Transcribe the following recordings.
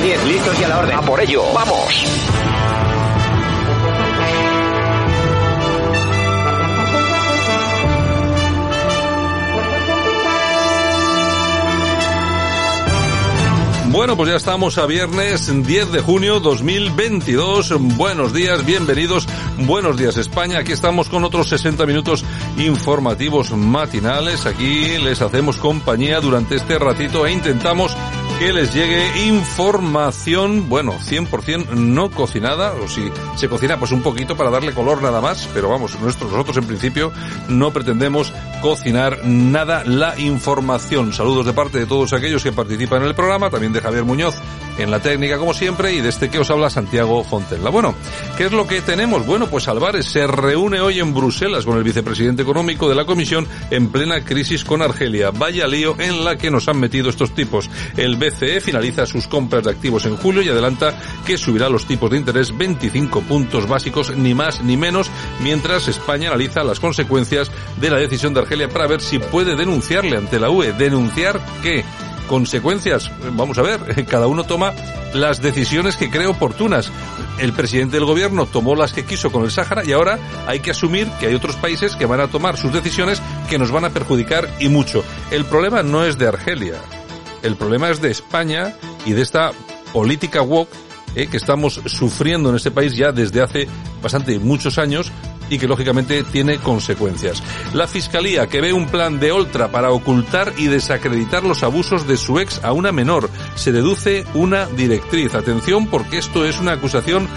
10, listos y a la orden. A por ello. Vamos. Bueno, pues ya estamos a viernes 10 de junio 2022. Buenos días, bienvenidos. Buenos días España. Aquí estamos con otros 60 minutos informativos matinales. Aquí les hacemos compañía durante este ratito e intentamos que les llegue información, bueno, 100% no cocinada, o si se cocina pues un poquito para darle color nada más, pero vamos, nosotros, nosotros en principio no pretendemos cocinar nada la información. Saludos de parte de todos aquellos que participan en el programa, también de Javier Muñoz en la técnica como siempre y de este que os habla Santiago Fontella. Bueno, ¿qué es lo que tenemos? Bueno, pues Álvarez se reúne hoy en Bruselas con el vicepresidente económico de la Comisión en plena crisis con Argelia. Vaya lío en la que nos han metido estos tipos. El BCE finaliza sus compras de activos en julio y adelanta que subirá los tipos de interés 25 puntos básicos, ni más ni menos, mientras España analiza las consecuencias de la decisión de Argelia para ver si puede denunciarle ante la UE. ¿Denunciar qué? consecuencias. Vamos a ver, cada uno toma las decisiones que cree oportunas. El presidente del gobierno tomó las que quiso con el Sáhara y ahora hay que asumir que hay otros países que van a tomar sus decisiones que nos van a perjudicar y mucho. El problema no es de Argelia. El problema es de España y de esta política woke eh, que estamos sufriendo en este país ya desde hace bastante muchos años y que lógicamente tiene consecuencias. La Fiscalía que ve un plan de Oltra para ocultar y desacreditar los abusos de su ex a una menor. Se deduce una directriz. Atención porque esto es una acusación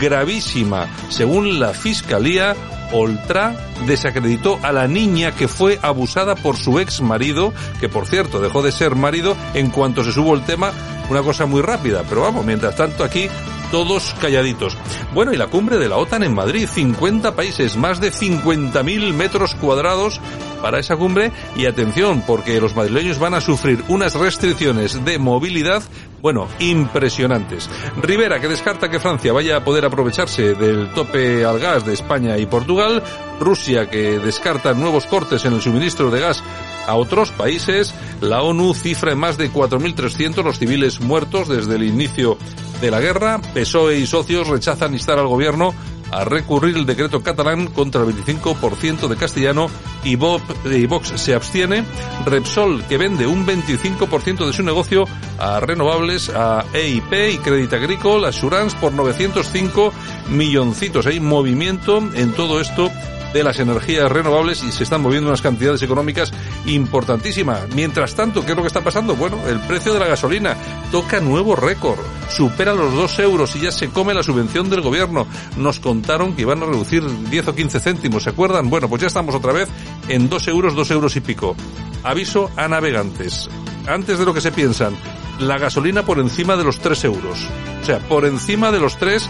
gravísima. Según la Fiscalía, Oltra desacreditó a la niña que fue abusada por su ex marido, que por cierto dejó de ser marido en cuanto se subo el tema, una cosa muy rápida, pero vamos, mientras tanto aquí todos calladitos. Bueno, y la cumbre de la OTAN en Madrid, 50 países, más de 50.000 metros cuadrados para esa cumbre y atención, porque los madrileños van a sufrir unas restricciones de movilidad bueno, impresionantes. Rivera, que descarta que Francia vaya a poder aprovecharse del tope al gas de España y Portugal. Rusia, que descarta nuevos cortes en el suministro de gas a otros países. La ONU cifra en más de 4.300 los civiles muertos desde el inicio de la guerra. PSOE y socios rechazan instar al gobierno a recurrir el decreto catalán contra el 25% de castellano y, Vox se abstiene. Repsol, que vende un 25% de su negocio a renovables, a EIP y Crédit Agricole, Assurance por 905 milloncitos. Hay movimiento en todo esto de las energías renovables y se están moviendo unas cantidades económicas importantísimas. Mientras tanto, ¿qué es lo que está pasando? Bueno, el precio de la gasolina toca nuevo récord, supera los 2 euros y ya se come la subvención del gobierno. Nos contaron que iban a reducir 10 o 15 céntimos, ¿se acuerdan? Bueno, pues ya estamos otra vez en 2 euros, 2 euros y pico. Aviso a navegantes. Antes de lo que se piensan, la gasolina por encima de los 3 euros. O sea, por encima de los 3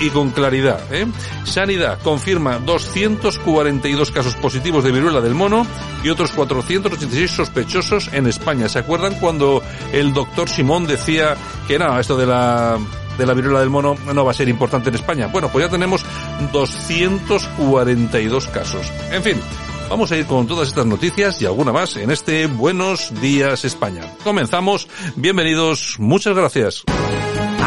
y con claridad. ¿eh? Sanidad confirma 242 casos positivos de viruela del mono y otros 486 sospechosos en España. ¿Se acuerdan cuando el doctor Simón decía que no, esto de la de la viruela del mono no va a ser importante en España? Bueno, pues ya tenemos 242 casos. En fin, Vamos a ir con todas estas noticias y alguna más en este Buenos Días España. Comenzamos. Bienvenidos. Muchas gracias.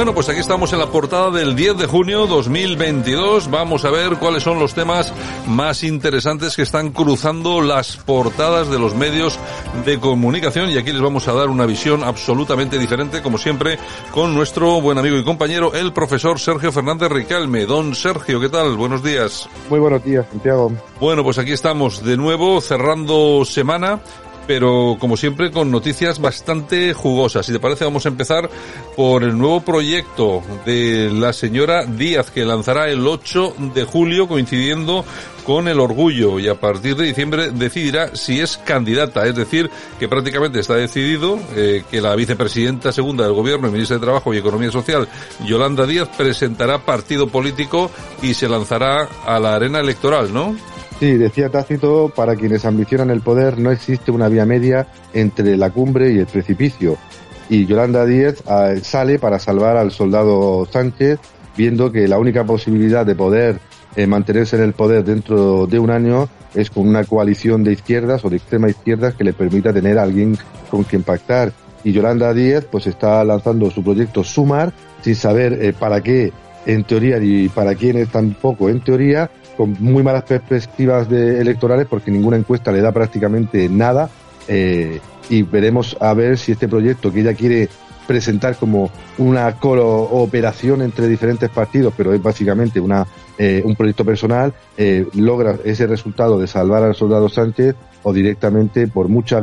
Bueno, pues aquí estamos en la portada del 10 de junio 2022. Vamos a ver cuáles son los temas más interesantes que están cruzando las portadas de los medios de comunicación y aquí les vamos a dar una visión absolutamente diferente, como siempre, con nuestro buen amigo y compañero, el profesor Sergio Fernández Ricalme. Don Sergio, ¿qué tal? Buenos días. Muy buenos días, Santiago. Bueno, pues aquí estamos de nuevo cerrando semana pero como siempre con noticias bastante jugosas. Si te parece vamos a empezar por el nuevo proyecto de la señora Díaz que lanzará el 8 de julio coincidiendo con el orgullo y a partir de diciembre decidirá si es candidata, es decir, que prácticamente está decidido eh, que la vicepresidenta segunda del gobierno y ministra de Trabajo y Economía Social, Yolanda Díaz, presentará partido político y se lanzará a la arena electoral, ¿no? Sí, decía Tácito, para quienes ambicionan el poder no existe una vía media entre la cumbre y el precipicio. Y Yolanda Díaz ah, sale para salvar al soldado Sánchez, viendo que la única posibilidad de poder eh, mantenerse en el poder dentro de un año es con una coalición de izquierdas o de extrema izquierdas que le permita tener a alguien con quien pactar. Y Yolanda Díez pues está lanzando su proyecto Sumar sin saber eh, para qué en teoría y para quién es tampoco en teoría, con muy malas perspectivas de electorales porque ninguna encuesta le da prácticamente nada. Eh, y veremos a ver si este proyecto que ella quiere presentar como una cooperación entre diferentes partidos, pero es básicamente una, eh, un proyecto personal, eh, logra ese resultado de salvar al soldado Sánchez o directamente por mucha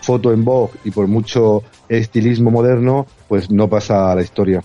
foto en Vogue y por mucho estilismo moderno, pues no pasa a la historia.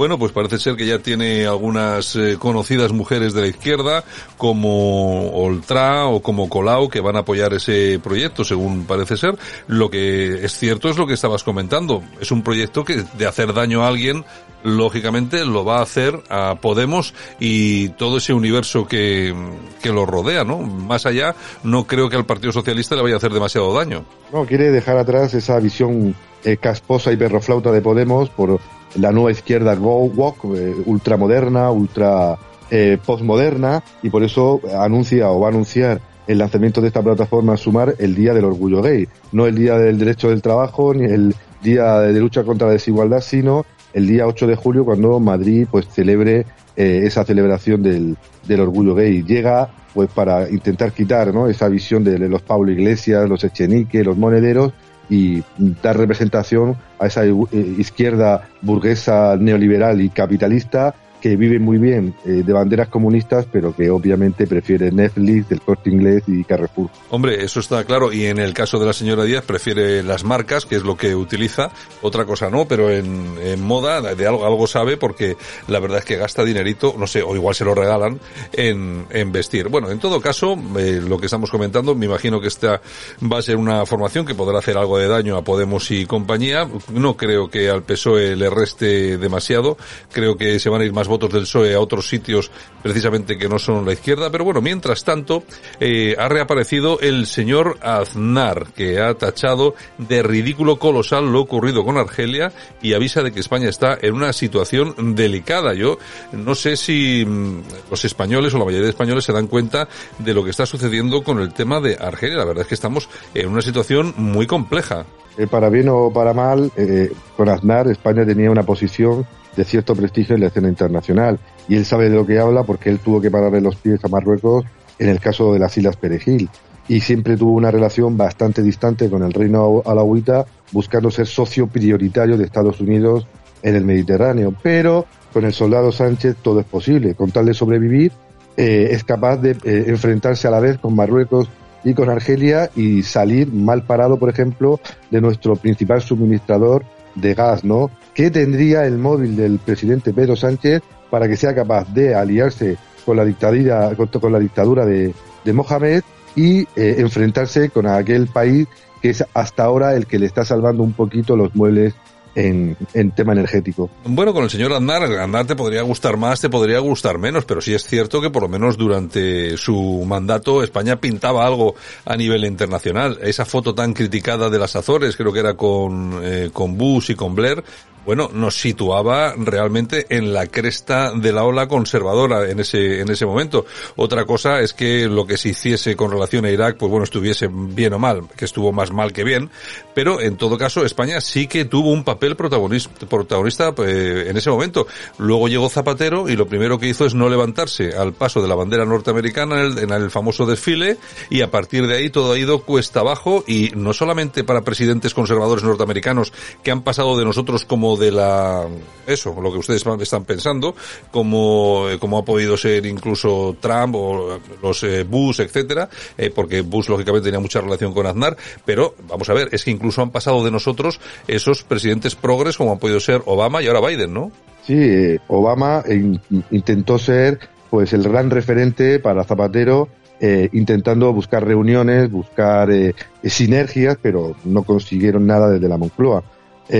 Bueno, pues parece ser que ya tiene algunas eh, conocidas mujeres de la izquierda, como Oltra o como Colau, que van a apoyar ese proyecto, según parece ser. Lo que es cierto es lo que estabas comentando. Es un proyecto que de hacer daño a alguien, lógicamente lo va a hacer a Podemos y todo ese universo que, que lo rodea, ¿no? Más allá, no creo que al Partido Socialista le vaya a hacer demasiado daño. No, quiere dejar atrás esa visión eh, casposa y perroflauta de Podemos por la nueva izquierda Go Walk, eh, ultramoderna, ultra eh, postmoderna, y por eso anuncia o va a anunciar el lanzamiento de esta plataforma Sumar el Día del Orgullo Gay. No el Día del Derecho del Trabajo, ni el Día de Lucha contra la Desigualdad, sino el día 8 de julio cuando Madrid pues celebre eh, esa celebración del, del orgullo gay. Llega pues para intentar quitar ¿no? esa visión de los Pablo Iglesias, los Echenique, los monederos y dar representación a esa izquierda burguesa neoliberal y capitalista que vive muy bien eh, de banderas comunistas, pero que obviamente prefiere Netflix, el corte inglés y Carrefour. Hombre, eso está claro. Y en el caso de la señora Díaz, prefiere las marcas, que es lo que utiliza. Otra cosa no, pero en, en moda de algo, algo sabe porque la verdad es que gasta dinerito, no sé, o igual se lo regalan, en, en vestir. Bueno, en todo caso, eh, lo que estamos comentando, me imagino que esta va a ser una formación que podrá hacer algo de daño a Podemos y compañía. No creo que al PSOE le reste demasiado. Creo que se van a ir más votos del PSOE a otros sitios precisamente que no son la izquierda, pero bueno, mientras tanto eh, ha reaparecido el señor Aznar, que ha tachado de ridículo colosal lo ocurrido con Argelia y avisa de que España está en una situación delicada. Yo no sé si mm, los españoles o la mayoría de españoles se dan cuenta de lo que está sucediendo con el tema de Argelia. La verdad es que estamos en una situación muy compleja. Eh, para bien o para mal, eh, con Aznar España tenía una posición de cierto prestigio en la escena internacional. Y él sabe de lo que habla porque él tuvo que pararle los pies a Marruecos en el caso de las Islas Perejil. Y siempre tuvo una relación bastante distante con el reino alauita, buscando ser socio prioritario de Estados Unidos en el Mediterráneo. Pero con el soldado Sánchez todo es posible. Con tal de sobrevivir, eh, es capaz de eh, enfrentarse a la vez con Marruecos y con Argelia y salir mal parado, por ejemplo, de nuestro principal suministrador de gas, ¿no? ¿Qué tendría el móvil del presidente Pedro Sánchez para que sea capaz de aliarse con la dictadura, con, la dictadura de, Mohamed y eh, enfrentarse con aquel país que es hasta ahora el que le está salvando un poquito los muebles en, tema energético. Bueno, con el señor Andar, Andar te podría gustar más, te podría gustar menos, pero sí es cierto que por lo menos durante su mandato España pintaba algo a nivel internacional. Esa foto tan criticada de las Azores, creo que era con, eh, con Bush y con Blair, bueno, nos situaba realmente en la cresta de la ola conservadora en ese, en ese momento. Otra cosa es que lo que se hiciese con relación a Irak, pues bueno, estuviese bien o mal, que estuvo más mal que bien, pero en todo caso España sí que tuvo un papel protagonista, protagonista eh, en ese momento. Luego llegó Zapatero y lo primero que hizo es no levantarse al paso de la bandera norteamericana en el, en el famoso desfile y a partir de ahí todo ha ido cuesta abajo y no solamente para presidentes conservadores norteamericanos que han pasado de nosotros como de la eso, lo que ustedes están pensando, como, eh, como ha podido ser incluso Trump o los eh, Bush, etcétera, eh, porque Bush lógicamente tenía mucha relación con Aznar, pero vamos a ver, es que incluso han pasado de nosotros esos presidentes progres como han podido ser Obama y ahora Biden, ¿no? Sí, Obama intentó ser pues el gran referente para Zapatero intentando buscar reuniones, buscar sinergias, pero no consiguieron nada desde la Moncloa.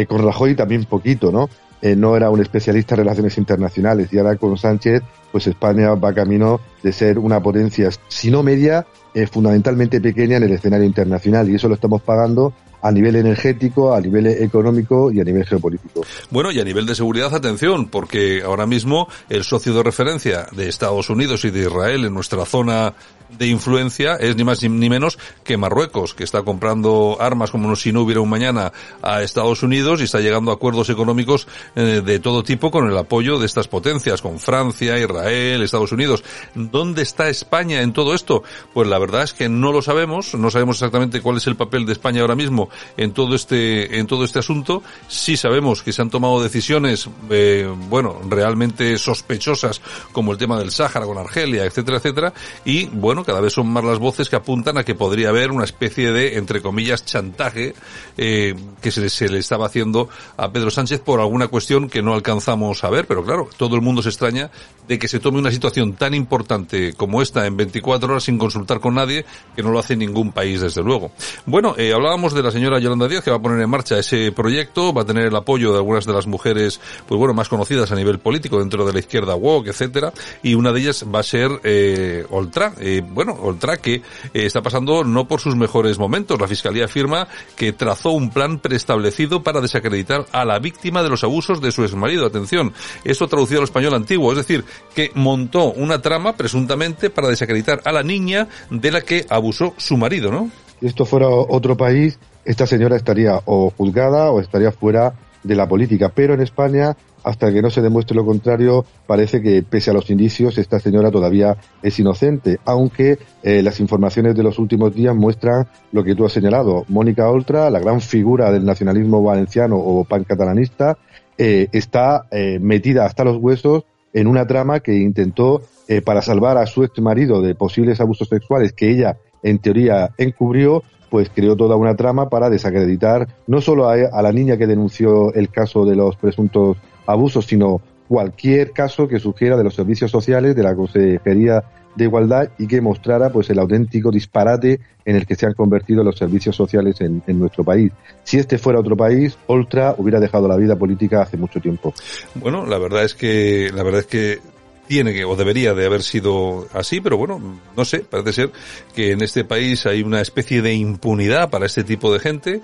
Con Rajoy también poquito, ¿no? Eh, no era un especialista en relaciones internacionales y ahora con Sánchez, pues España va camino de ser una potencia, si no media, eh, fundamentalmente pequeña en el escenario internacional y eso lo estamos pagando a nivel energético, a nivel económico y a nivel geopolítico. Bueno, y a nivel de seguridad, atención, porque ahora mismo el socio de referencia de Estados Unidos y de Israel en nuestra zona de influencia es ni más ni menos que Marruecos, que está comprando armas como si no hubiera un mañana a Estados Unidos y está llegando a acuerdos económicos eh, de todo tipo con el apoyo de estas potencias, con Francia, Israel, Estados Unidos. ¿Dónde está España en todo esto? Pues la verdad es que no lo sabemos, no sabemos exactamente cuál es el papel de España ahora mismo en todo este en todo este asunto. Sí sabemos que se han tomado decisiones, eh, bueno, realmente sospechosas, como el tema del Sáhara con Argelia, etcétera, etcétera, y bueno cada vez son más las voces que apuntan a que podría haber una especie de, entre comillas, chantaje eh, que se, se, le estaba haciendo a Pedro Sánchez por alguna cuestión que no alcanzamos a ver, pero claro, todo el mundo se extraña de que se tome una situación tan importante como esta en 24 horas sin consultar con nadie, que no lo hace ningún país, desde luego. Bueno, eh, hablábamos de la señora Yolanda Díaz, que va a poner en marcha ese proyecto, va a tener el apoyo de algunas de las mujeres, pues bueno, más conocidas a nivel político dentro de la izquierda woke, etcétera, y una de ellas va a ser eh, Oltra, eh, bueno, Oltra que eh, está pasando no por sus mejores momentos. La Fiscalía afirma que trazó un plan preestablecido para desacreditar a la víctima de los abusos de su exmarido. Atención, esto traducido al español antiguo, es decir, que montó una trama presuntamente para desacreditar a la niña de la que abusó su marido, ¿no? Si esto fuera otro país, esta señora estaría o juzgada o estaría fuera de la política, pero en España hasta que no se demuestre lo contrario, parece que pese a los indicios, esta señora todavía es inocente, aunque eh, las informaciones de los últimos días muestran lo que tú has señalado. Mónica Oltra, la gran figura del nacionalismo valenciano o pancatalanista, eh, está eh, metida hasta los huesos en una trama que intentó, para salvar a su ex marido de posibles abusos sexuales que ella en teoría encubrió, pues creó toda una trama para desacreditar no solo a, a, la niña que denunció el caso de los presuntos abusos, sino cualquier caso que sugiera de los servicios sociales, de la Consejería de Igualdad y que mostrara pues el auténtico disparate en el que se han convertido los servicios sociales en, en, nuestro país. Si este fuera otro país, Oltra hubiera dejado la vida política hace mucho tiempo. Bueno, la verdad es que la verdad es que tiene que o debería de haber sido así, pero bueno, no sé, parece ser que en este país hay una especie de impunidad para este tipo de gente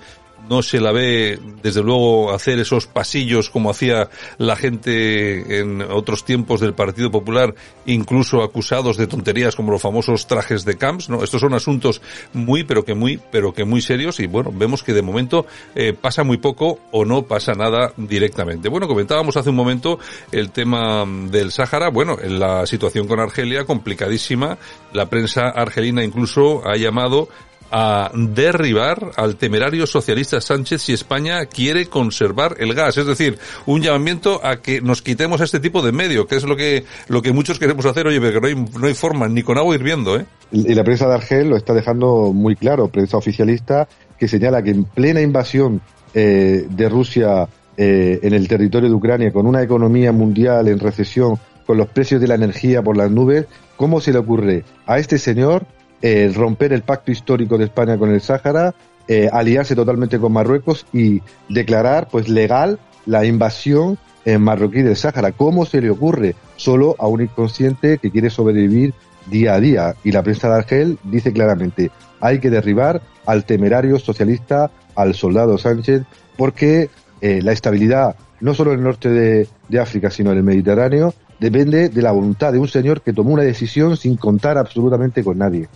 no se la ve, desde luego, hacer esos pasillos como hacía la gente en otros tiempos del Partido Popular, incluso acusados de tonterías como los famosos trajes de camps, ¿no? Estos son asuntos muy, pero que muy, pero que muy serios y bueno, vemos que de momento eh, pasa muy poco o no pasa nada directamente. Bueno, comentábamos hace un momento el tema del Sáhara, bueno, en la situación con Argelia complicadísima, la prensa argelina incluso ha llamado a derribar al temerario socialista Sánchez si España quiere conservar el gas. Es decir, un llamamiento a que nos quitemos este tipo de medio, que es lo que, lo que muchos queremos hacer, oye, pero no hay, no hay forma, ni con agua hirviendo, ¿eh? Y la prensa de Argel lo está dejando muy claro, prensa oficialista, que señala que en plena invasión eh, de Rusia eh, en el territorio de Ucrania, con una economía mundial en recesión, con los precios de la energía por las nubes, ¿cómo se le ocurre a este señor eh, romper el pacto histórico de España con el Sáhara, eh, aliarse totalmente con Marruecos y declarar pues legal la invasión en marroquí del Sáhara. ¿Cómo se le ocurre? Solo a un inconsciente que quiere sobrevivir día a día. Y la prensa de Argel dice claramente, hay que derribar al temerario socialista, al soldado Sánchez, porque eh, la estabilidad, no solo en el norte de África, sino en el Mediterráneo, depende de la voluntad de un señor que tomó una decisión sin contar absolutamente con nadie.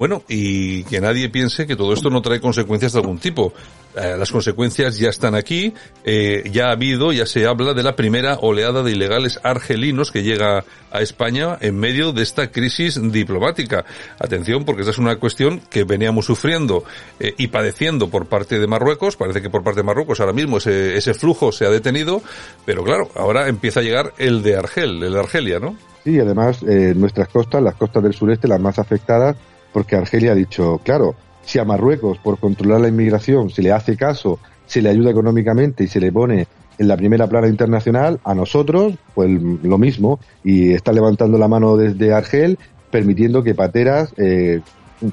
Bueno, y que nadie piense que todo esto no trae consecuencias de algún tipo. Eh, las consecuencias ya están aquí, eh, ya ha habido, ya se habla de la primera oleada de ilegales argelinos que llega a España en medio de esta crisis diplomática. Atención, porque esa es una cuestión que veníamos sufriendo eh, y padeciendo por parte de Marruecos. Parece que por parte de Marruecos ahora mismo ese, ese flujo se ha detenido, pero claro, ahora empieza a llegar el de Argel, el de Argelia, ¿no? Sí, además nuestras costas, las costas del sureste, las más afectadas, porque Argelia ha dicho, claro, si a Marruecos, por controlar la inmigración, se le hace caso, se le ayuda económicamente y se le pone en la primera plana internacional, a nosotros, pues lo mismo, y está levantando la mano desde Argel, permitiendo que pateras, eh,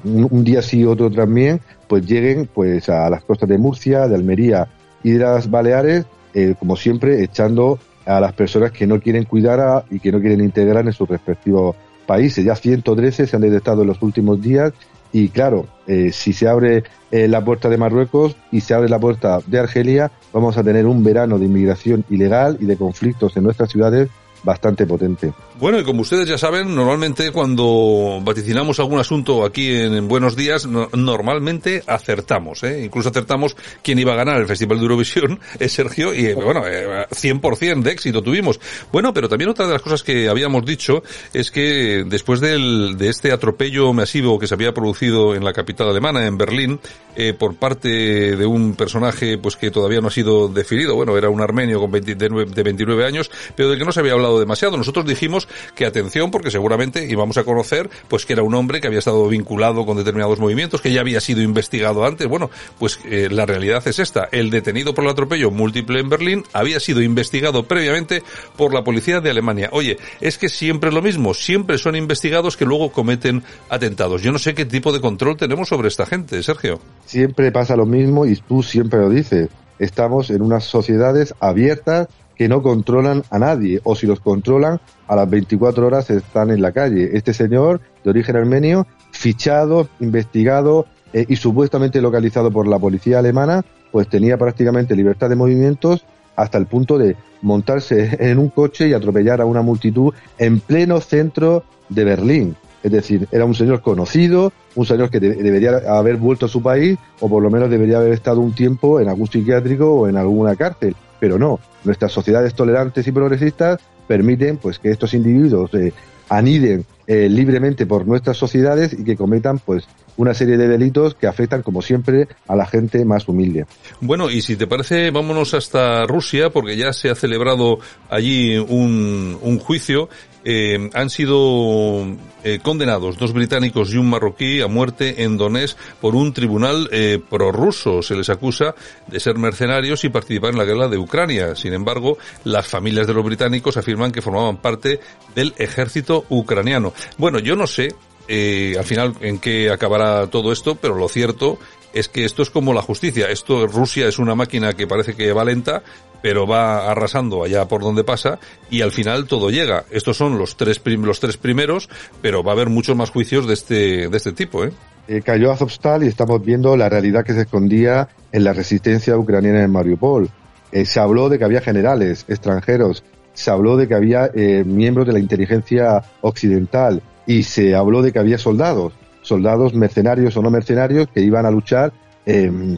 un, día sí, otro también, pues lleguen pues a las costas de Murcia, de Almería y de las Baleares, eh, como siempre, echando a las personas que no quieren cuidar y que no quieren integrar en sus respectivos países. Ya 113 se han detectado en los últimos días y claro, eh, si se abre eh, la puerta de Marruecos y se abre la puerta de Argelia, vamos a tener un verano de inmigración ilegal y de conflictos en nuestras ciudades bastante potente. Bueno, y como ustedes ya saben, normalmente cuando vaticinamos algún asunto aquí en, Buenos Días, normalmente acertamos, ¿eh? Incluso acertamos quién iba a ganar el Festival de Eurovisión, es Sergio, y bueno, 100% eh, de éxito tuvimos. Bueno, pero también otra de las cosas que habíamos dicho es que después de este atropello masivo que se había producido en la capital alemana, en Berlín, eh, por parte de un personaje pues que todavía no ha sido definido, bueno, era un armenio con de, de 29 años, pero del que no se había hablado demasiado. Nosotros dijimos que atención porque seguramente íbamos a conocer pues que era un hombre que había estado vinculado con determinados movimientos, que ya había sido investigado antes. Bueno, pues eh, la realidad es esta. El detenido por el atropello múltiple en Berlín había sido investigado previamente por la policía de Alemania. Oye, es que siempre es lo mismo, siempre son investigados que luego cometen atentados. Yo no sé qué tipo de control tenemos sobre esta gente, Sergio. Siempre pasa lo mismo y tú siempre lo dices. Estamos en unas sociedades abiertas que no controlan a nadie, o si los controlan, a las 24 horas están en la calle. Este señor, de origen armenio, fichado, investigado eh, y supuestamente localizado por la policía alemana, pues tenía prácticamente libertad de movimientos hasta el punto de montarse en un coche y atropellar a una multitud en pleno centro de Berlín. Es decir, era un señor conocido, un señor que debería haber vuelto a su país o por lo menos debería haber estado un tiempo en algún psiquiátrico o en alguna cárcel pero no. Nuestras sociedades tolerantes y progresistas permiten pues que estos individuos eh, aniden eh, libremente por nuestras sociedades y que cometan pues una serie de delitos que afectan como siempre a la gente más humilde. Bueno, y si te parece, vámonos hasta Rusia porque ya se ha celebrado allí un, un juicio eh, han sido eh, condenados dos británicos y un marroquí a muerte en Donetsk por un tribunal eh, prorruso. Se les acusa de ser mercenarios y participar en la guerra de Ucrania. Sin embargo, las familias de los británicos afirman que formaban parte del ejército ucraniano. Bueno, yo no sé eh, al final en qué acabará todo esto, pero lo cierto es que esto es como la justicia. Esto, Rusia es una máquina que parece que va lenta, pero va arrasando allá por donde pasa y al final todo llega. Estos son los tres, los tres primeros, pero va a haber muchos más juicios de este, de este tipo, ¿eh? eh cayó Azovstal y estamos viendo la realidad que se escondía en la resistencia ucraniana en Mariupol. Eh, se habló de que había generales extranjeros, se habló de que había eh, miembros de la inteligencia occidental y se habló de que había soldados, soldados mercenarios o no mercenarios que iban a luchar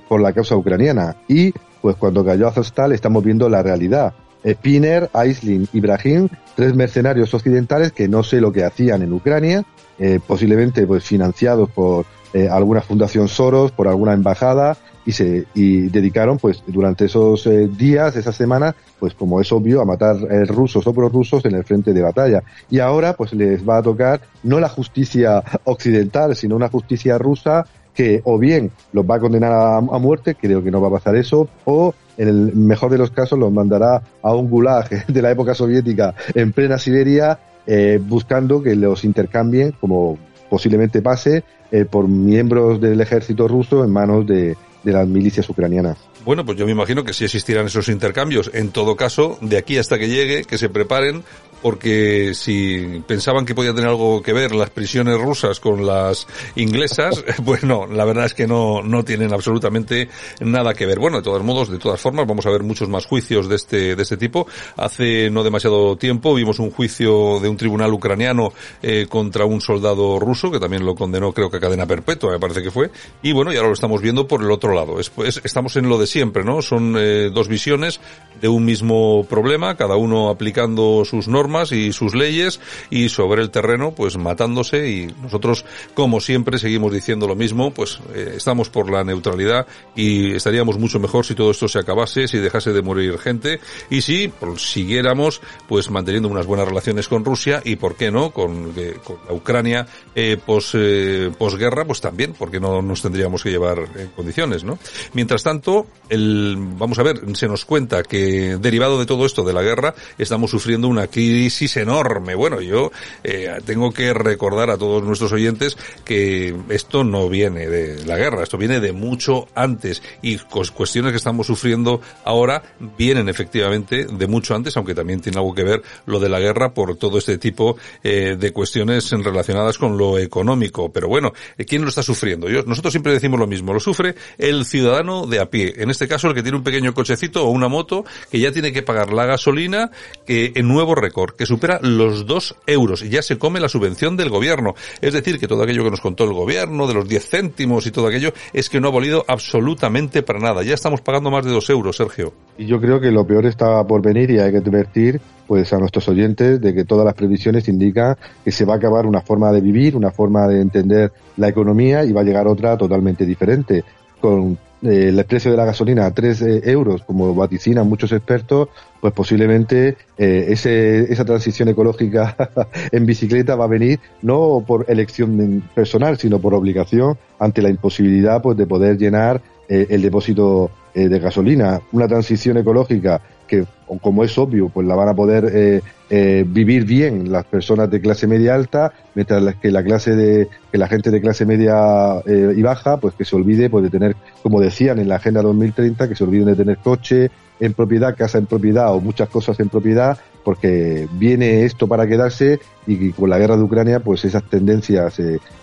por la causa ucraniana. Y pues cuando cayó Azostal estamos viendo la realidad. Eh, Piner, Aislin y Brahim, tres mercenarios occidentales que no sé lo que hacían en Ucrania, eh, posiblemente pues financiados por eh, alguna fundación Soros, por alguna embajada, y se y dedicaron pues durante esos días, esas semanas, pues como es obvio, a matar rusos o prorrusos en el frente de batalla. Y ahora pues les va a tocar no la justicia occidental, sino una justicia rusa que o bien los va a condenar a, muerte, creo que no va a pasar eso, o en el mejor de los casos los mandará a un gulag de la época soviética en plena Siberia, eh, buscando que los intercambien, como posiblemente pase, eh, por miembros del ejército ruso en manos de, de las milicias ucranianas. Bueno, pues yo me imagino que sí existirán esos intercambios. En todo caso, de aquí hasta que llegue, que se preparen, porque si pensaban que podía tener algo que ver las prisiones rusas con las inglesas, pues no, la verdad es que no, no tienen absolutamente nada que ver. Bueno, de todos modos, de todas formas, vamos a ver muchos más juicios de este, de este tipo. Hace no demasiado tiempo vimos un juicio de un tribunal ucraniano eh, contra un soldado ruso, que también lo condenó creo que a cadena perpetua, me parece que fue. Y bueno, y ahora lo estamos viendo por el otro lado. Es, estamos en lo de siempre, ¿no? Son eh, dos visiones de un mismo problema, cada uno aplicando sus normas y sus leyes y sobre el terreno pues matándose y nosotros como siempre seguimos diciendo lo mismo pues eh, estamos por la neutralidad y estaríamos mucho mejor si todo esto se acabase si dejase de morir gente y si siguiéramos pues manteniendo unas buenas relaciones con Rusia y por qué no con, eh, con la Ucrania eh, pos, eh, posguerra pues también porque no nos tendríamos que llevar en condiciones no mientras tanto el vamos a ver se nos cuenta que derivado de todo esto de la guerra estamos sufriendo una crisis crisis enorme. Bueno, yo eh, tengo que recordar a todos nuestros oyentes que esto no viene de la guerra, esto viene de mucho antes y cuestiones que estamos sufriendo ahora vienen efectivamente de mucho antes, aunque también tiene algo que ver lo de la guerra por todo este tipo eh, de cuestiones relacionadas con lo económico. Pero bueno, eh, ¿quién lo está sufriendo? Nosotros siempre decimos lo mismo, lo sufre el ciudadano de a pie, en este caso el que tiene un pequeño cochecito o una moto que ya tiene que pagar la gasolina que en nuevo récord que supera los 2 euros y ya se come la subvención del gobierno. Es decir, que todo aquello que nos contó el gobierno, de los 10 céntimos y todo aquello, es que no ha valido absolutamente para nada. Ya estamos pagando más de 2 euros, Sergio. Y yo creo que lo peor está por venir y hay que advertir pues a nuestros oyentes de que todas las previsiones indican que se va a acabar una forma de vivir, una forma de entender la economía y va a llegar otra totalmente diferente. Con eh, el precio de la gasolina a 3 eh, euros, como vaticinan muchos expertos, pues posiblemente eh, ese, esa transición ecológica en bicicleta va a venir no por elección personal, sino por obligación ante la imposibilidad pues, de poder llenar el depósito de gasolina. Una transición ecológica que, como es obvio, pues la van a poder eh, eh, vivir bien las personas de clase media alta, mientras que la clase de, que la gente de clase media eh, y baja, pues que se olvide pues de tener, como decían en la Agenda 2030, que se olviden de tener coche en propiedad, casa en propiedad o muchas cosas en propiedad, porque viene esto para quedarse y con la guerra de Ucrania, pues esas tendencias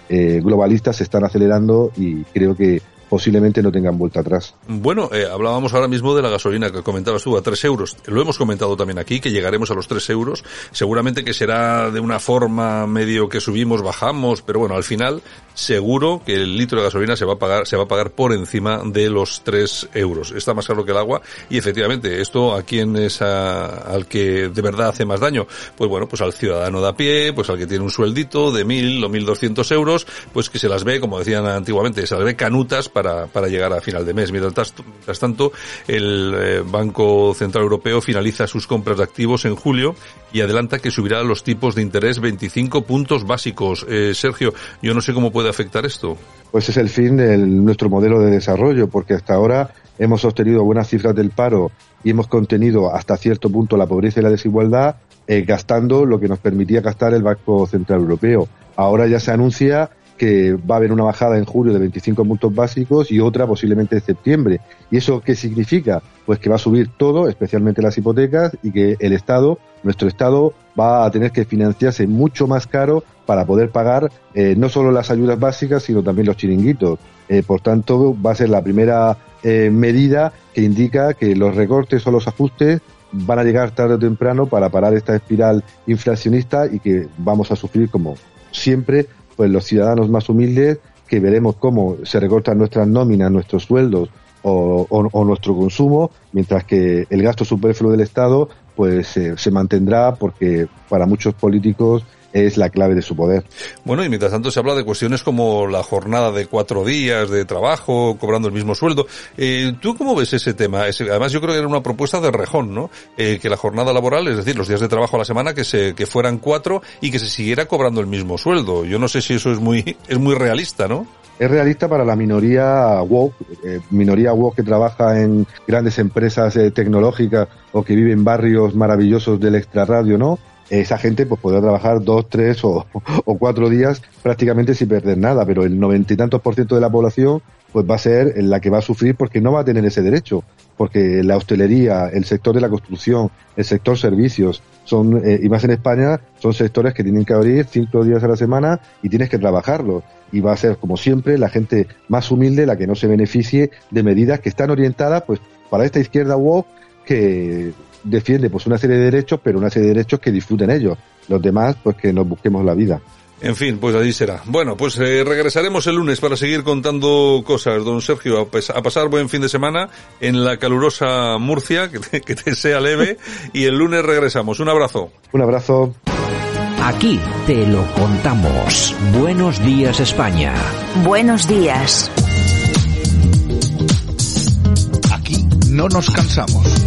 globalistas se están acelerando y creo que posiblemente no tengan vuelta atrás. Bueno, eh, hablábamos ahora mismo de la gasolina que comentabas tú a 3 euros. Lo hemos comentado también aquí, que llegaremos a los 3 euros. Seguramente que será de una forma medio que subimos, bajamos, pero bueno, al final seguro que el litro de gasolina se va a pagar, se va a pagar por encima de los 3 euros. Está más caro que el agua y efectivamente, esto a quién es al que de verdad hace más daño. Pues bueno, pues al ciudadano de a pie, pues al que tiene un sueldito de mil o mil doscientos euros, pues que se las ve, como decían antiguamente, se las ve canutas para, para llegar a final de mes. Mientras, tanto, el eh, Banco Central Europeo finaliza sus compras de activos en julio y adelanta que subirá los tipos de interés 25 puntos básicos. Eh, Sergio, yo no sé cómo puede afectar esto. Pues es el fin de nuestro modelo de desarrollo, porque hasta ahora hemos obtenido buenas cifras del paro y hemos contenido hasta cierto punto la pobreza y la desigualdad eh, gastando lo que nos permitía gastar el Banco Central Europeo. Ahora ya se anuncia que va a haber una bajada en julio de 25 puntos básicos y otra posiblemente en septiembre. ¿Y eso qué significa? Pues que va a subir todo, especialmente las hipotecas, y que el Estado, nuestro Estado, va a tener que financiarse mucho más caro para poder pagar eh, no solo las ayudas básicas, sino también los chiringuitos. Eh, por tanto, va a ser la primera eh, medida que indica que los recortes o los ajustes van a llegar tarde o temprano para parar esta espiral inflacionista y que vamos a sufrir, como siempre, pues los ciudadanos más humildes que veremos cómo se recortan nuestras nóminas, nuestros sueldos o, nuestro consumo, mientras que el gasto superfluo del Estado pues se mantendrá porque para muchos políticos es la clave de su poder. Bueno, y mientras tanto se habla de cuestiones como la jornada de cuatro días de trabajo, cobrando el mismo sueldo. Eh, ¿Tú cómo ves ese tema? además, yo creo que era una propuesta de Rejón, ¿no? Eh, que la jornada laboral, es decir, los días de trabajo a la semana, que se que fueran cuatro y que se siguiera cobrando el mismo sueldo. Yo no sé si eso es muy es muy realista, ¿no? es realista para la minoría woke, eh, minoría woke que trabaja en grandes empresas tecnológicas o que vive en barrios maravillosos del extrarradio, ¿no? Esa gente pues podrá trabajar dos, tres o, cuatro días prácticamente sin perder nada, pero el noventa y tantos por ciento de la población pues va a ser la que va a sufrir porque no va a tener ese derecho, porque la hostelería, el sector de la construcción, el sector servicios, son, eh, y más en España, son sectores que tienen que abrir cinco días a la semana y tienes que trabajarlos. Y va a ser, como siempre, la gente más humilde la que no se beneficie de medidas que están orientadas, pues, para esta izquierda woke que defiende, pues, una serie de derechos, pero una serie de derechos que disfruten ellos. Los demás, pues, que nos busquemos la vida. En fin, pues allí será. Bueno, pues eh, regresaremos el lunes para seguir contando cosas, don Sergio, a, pasar buen fin de semana en la calurosa Murcia, que te, que te sea leve, y el lunes regresamos. Un abrazo. Un abrazo. Aquí te lo contamos. Buenos días España. Buenos días. Aquí no nos cansamos.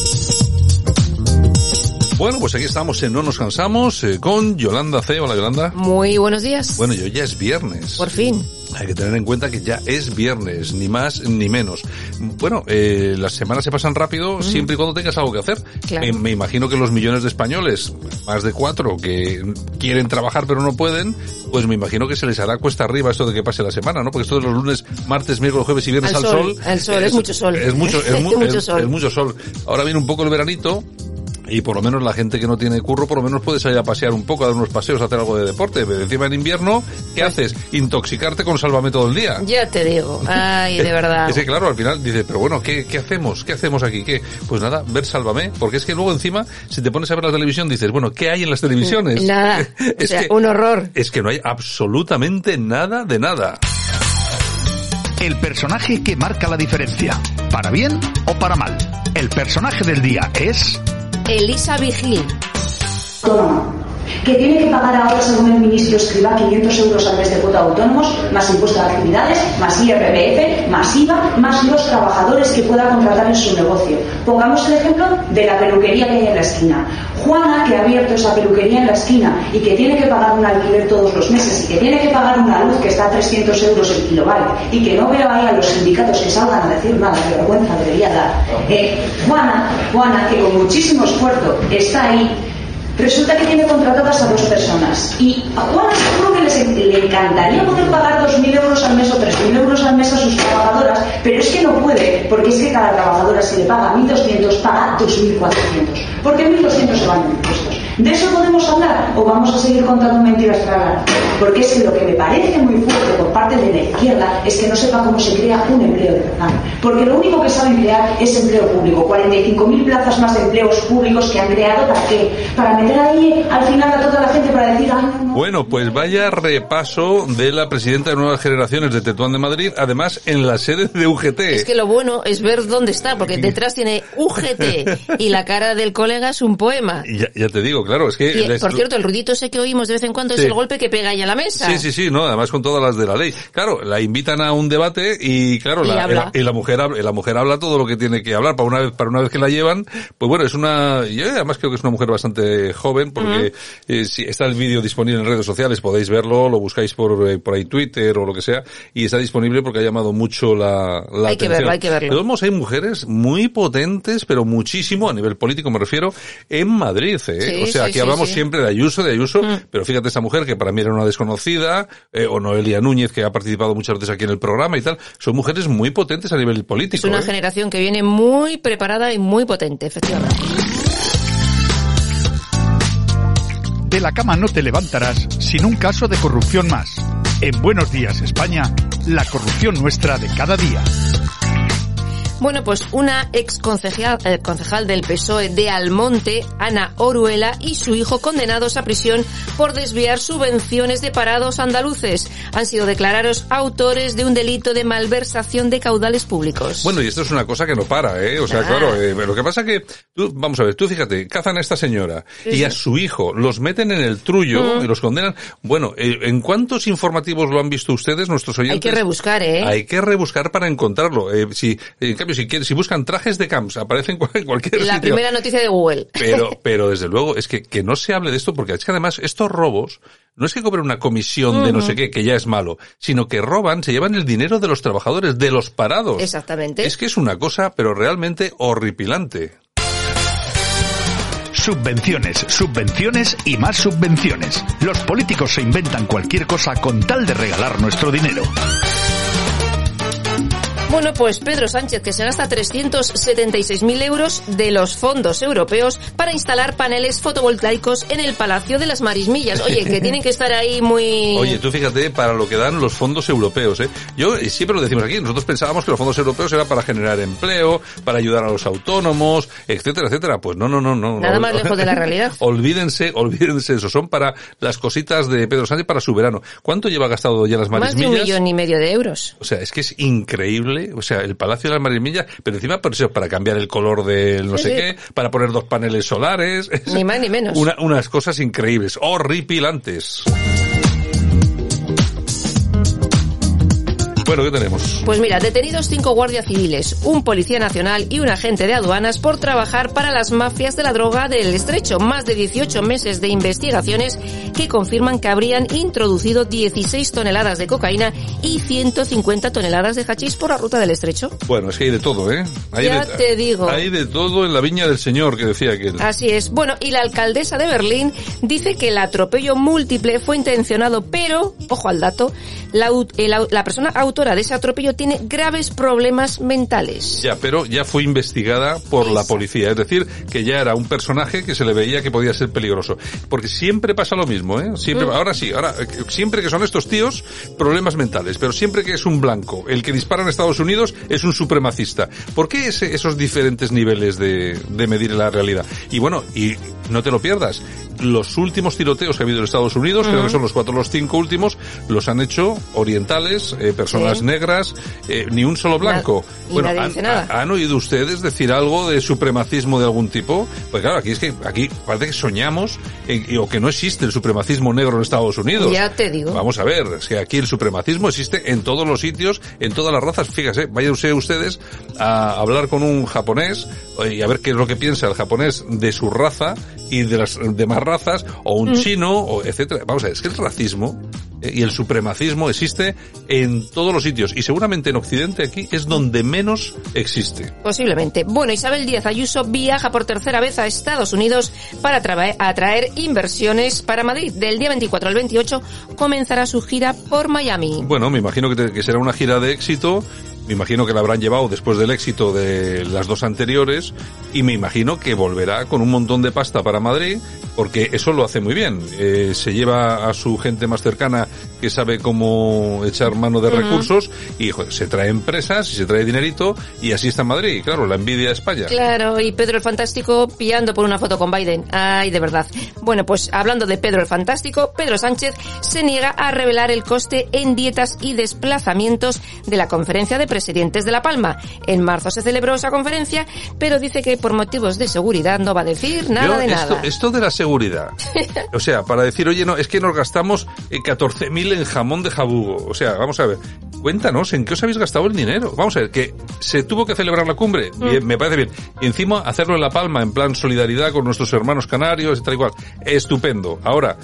Bueno, pues aquí estamos en No Nos Cansamos eh, con Yolanda C. Hola, Yolanda. Muy buenos días. Bueno, yo ya es viernes. Por fin. Hay que tener en cuenta que ya es viernes, ni más ni menos. Bueno, eh, las semanas se pasan rápido siempre y cuando tengas algo que hacer. Claro. Eh, me imagino que los millones de españoles, más de cuatro, que quieren trabajar pero no pueden, pues me imagino que se les hará cuesta arriba esto de que pase la semana, ¿no? Porque esto de los lunes, martes, miércoles, jueves y viernes Al al, sol, al sol, es mucho sol. Es mucho, es, mu- Mucho es- sol. es mucho sol. Ahora viene un poco el veranito. Y por lo menos la gente que no tiene curro, por lo menos puede salir a pasear un poco, a dar unos paseos, a hacer algo de deporte. Pero encima en invierno, ¿qué haces? Intoxicarte con Sálvame todo el día. Ya te digo. Ay, de verdad. Es que claro, al final dice, pero bueno, ¿qué, ¿qué hacemos? ¿Qué hacemos aquí? ¿Qué? Pues nada, ver Sálvame, porque es que luego encima, si te pones a ver la televisión, dices, bueno, ¿qué hay en las televisiones? Nada. O es sea, que, un horror. es que no hay absolutamente nada de nada. El personaje que marca la diferencia, para bien o para mal. El personaje del día es... Elisa Vigil. Que tiene que pagar ahora, según el ministro Escribá, 500 euros al mes de cuota autónomos, más impuesto de actividades, más IRPF, más IVA, más los trabajadores que pueda contratar en su negocio. Pongamos el ejemplo de la peluquería que hay en la esquina. Juana, que ha abierto esa peluquería en la esquina y que tiene que pagar un alquiler todos los meses y que tiene que pagar una luz que está a 300 euros el kilovatio y que no veo ahí a los sindicatos que salgan a decir nada, que vergüenza debería dar. Eh, Juana, Juana, que con muchísimo esfuerzo está ahí Resulta que tiene contratadas a dos personas y a Juana seguro que les, le encantaría poder pagar 2.000 euros al mes o 3.000 euros al mes a sus trabajadoras, pero es que no puede, porque es que cada trabajadora si le paga 1.200 paga 2.400, porque 1.200 se van en impuestos. ¿De eso podemos hablar o vamos a seguir contando mentiras para hablar? Porque es que lo que me parece muy fuerte por parte de la izquierda es que no sepa cómo se crea un empleo de verdad. Porque lo único que saben crear es empleo público. 45.000 plazas más de empleos públicos que han creado ¿para qué? Para meter ahí al final a toda la gente para decir, ay, no, no. Bueno, pues vaya repaso de la presidenta de Nuevas Generaciones de Tetuán de Madrid, además en la sede de UGT. Es que lo bueno es ver dónde está, porque detrás tiene UGT y la cara del colega es un poema. Ya, ya te digo, claro, es que... Y, por cierto, el ruidito ese que oímos de vez en cuando Sí. es el golpe que pega ella a la mesa. Sí, sí, sí, no, además con todas las de la ley. Claro, la invitan a un debate y claro, Y la, habla. y la mujer habla, la mujer habla todo lo que tiene que hablar para una vez, para una vez que la llevan, pues bueno, es una, yo además creo que es una mujer bastante joven porque eh, si está el vídeo disponible en redes sociales, podéis verlo, lo buscáis por, eh, por ahí Twitter o lo que sea, y está disponible porque ha llamado mucho la, la Hay que atención. verlo, hay que verlo. De todos modos, hay mujeres muy potentes, pero muchísimo, a nivel político me refiero, en Madrid, ¿eh? Sí, o sea, sí, aquí sí, hablamos sí. siempre de Ayuso, de Ayuso, pero fíjate esta mujer que para mí era una desconocida, eh, o Noelia Núñez que ha participado muchas veces aquí en el programa y tal, son mujeres muy potentes a nivel político. Es una ¿eh? generación que viene muy preparada y muy potente, efectivamente. De la cama no te levantarás sin un caso de corrupción más. En Buenos Días España, la corrupción nuestra de cada día. Bueno, pues una ex concejal, eh, concejal del PSOE de Almonte, Ana Oruela, y su hijo condenados a prisión por desviar subvenciones de parados andaluces. Han sido declarados autores de un delito de malversación de caudales públicos. Bueno, y esto es una cosa que no para, ¿eh? O sea, Ah. claro, eh, lo que pasa que, tú, vamos a ver, tú fíjate, cazan a esta señora Sí, y a sí. su hijo, los meten en el trullo Mm. y los condenan. Bueno, eh, ¿en cuántos informativos lo han visto ustedes, nuestros oyentes? Hay que rebuscar, ¿eh? Hay que rebuscar para encontrarlo. Eh, si, en cambio, si quieren, si buscan trajes de camps, aparecen en cualquier La sitio. primera noticia de Google. Pero, pero desde luego, es que, que no se hable de esto porque es que además estos robos no es que cobren una comisión de no sé qué, que ya es malo, sino que roban, se llevan el dinero de los trabajadores, de los parados. Exactamente. Es que es una cosa, pero realmente horripilante. Subvenciones, subvenciones y más subvenciones. Los políticos se inventan cualquier cosa con tal de regalar nuestro dinero. Bueno, pues Pedro Sánchez, que se gasta 376.000 euros de los fondos europeos para instalar paneles fotovoltaicos en el Palacio de las Marismillas. Oye, que tienen que estar ahí muy... Oye, tú fíjate para lo que dan los fondos europeos, ¿eh? Yo siempre lo decimos aquí, nosotros pensábamos que los fondos europeos eran para generar empleo, para ayudar a los autónomos, etcétera, etcétera. Pues no, no, no, no. Nada no. más lejos de la realidad. olvídense, olvídense eso. Son para las cositas de Pedro Sánchez para su verano. ¿Cuánto lleva gastado ya las Más de marismillas? un millón y medio de euros. O sea, es que es increíble. O sea, el Palacio de las Marismillas, pero encima por eso, para cambiar el color del no Sí, sé sí. qué, para poner dos paneles solares. Es Ni más ni menos. una- unas cosas increíbles, horripilantes. Bueno, ¿qué tenemos? Pues mira, detenidos cinco guardias civiles, un policía nacional y un agente de aduanas por trabajar para las mafias de la droga del estrecho. Más de 18 meses de investigaciones que confirman que habrían introducido 16 toneladas de cocaína y 150 toneladas de hachís por la ruta del estrecho. Bueno, es que hay de todo, ¿eh? Hay Ya de, te digo. Hay de todo en la viña del señor, que decía que Así es. Bueno, y la alcaldesa de Berlín dice que el atropello múltiple fue intencionado, pero, ojo al dato, la, la persona autora de ese atropello tiene graves problemas mentales. Ya, pero ya fue investigada por la policía. Es decir, que ya era un personaje que se le veía que podía ser peligroso. Porque siempre pasa lo mismo, ¿eh? Siempre, Mm. ahora sí, ahora, eh, siempre que son estos tíos, problemas mentales. Pero siempre que es un blanco, el que dispara en Estados Unidos es un supremacista. ¿Por qué ese- esos diferentes niveles de, de medir la realidad? Y bueno, y no te lo pierdas. Los últimos tiroteos que ha habido en Estados Unidos, creo que son los cuatro o los cinco últimos, los han hecho orientales, eh, personas Sí. negras, eh, ni un solo blanco. nadie han, dice nada. ¿Han oído ustedes decir algo de supremacismo de algún tipo? Pues claro, aquí es que aquí parece que soñamos en- o que no existe el supremacismo negro en Estados Unidos. Ya te digo. Vamos a ver, es que aquí el supremacismo existe en todos los sitios, en todas las razas. Fíjese, váyanse ustedes a hablar con un japonés eh, y a ver qué es lo que piensa el japonés de su raza y de las demás razas, o un Mm. chino, o etcétera. Vamos a ver, es que el racismo eh, y el supremacismo existe en todos los sitios y seguramente en Occidente aquí es donde menos existe. Posiblemente. Bueno, Isabel Díaz Ayuso viaja por tercera vez a Estados Unidos para atraer, atraer inversiones para Madrid. Del día 24 al 28 comenzará su gira por Miami. Bueno, me imagino que, te- que será una gira de éxito. Me imagino que la habrán llevado después del éxito de las dos anteriores y me imagino que volverá con un montón de pasta para Madrid porque eso lo hace muy bien. Eh, se lleva a su gente más cercana que sabe cómo echar mano de recursos y joder, se trae empresas y se trae dinerito y así está Madrid. Y claro, la envidia a España. Claro, y Pedro el Fantástico pillando por una foto con Biden. Ay, de verdad. Bueno, pues hablando de Pedro el Fantástico, Pedro Sánchez se niega a revelar el coste en dietas y desplazamientos de la conferencia de presidentes de La Palma. En marzo se celebró esa conferencia, pero dice que por motivos de seguridad no va a decir nada Yo, de esto, nada. esto de la seguridad. O sea, para decir, oye, no, es que nos gastamos eh, 14.000 en jamón de jabugo. O sea, vamos a ver. Cuéntanos, ¿en qué os habéis gastado el dinero? Vamos a ver, que se tuvo que celebrar la cumbre. Bien, me parece bien. Y encima, hacerlo en La Palma, en plan solidaridad con nuestros hermanos canarios y tal y cual. Estupendo. Ahora,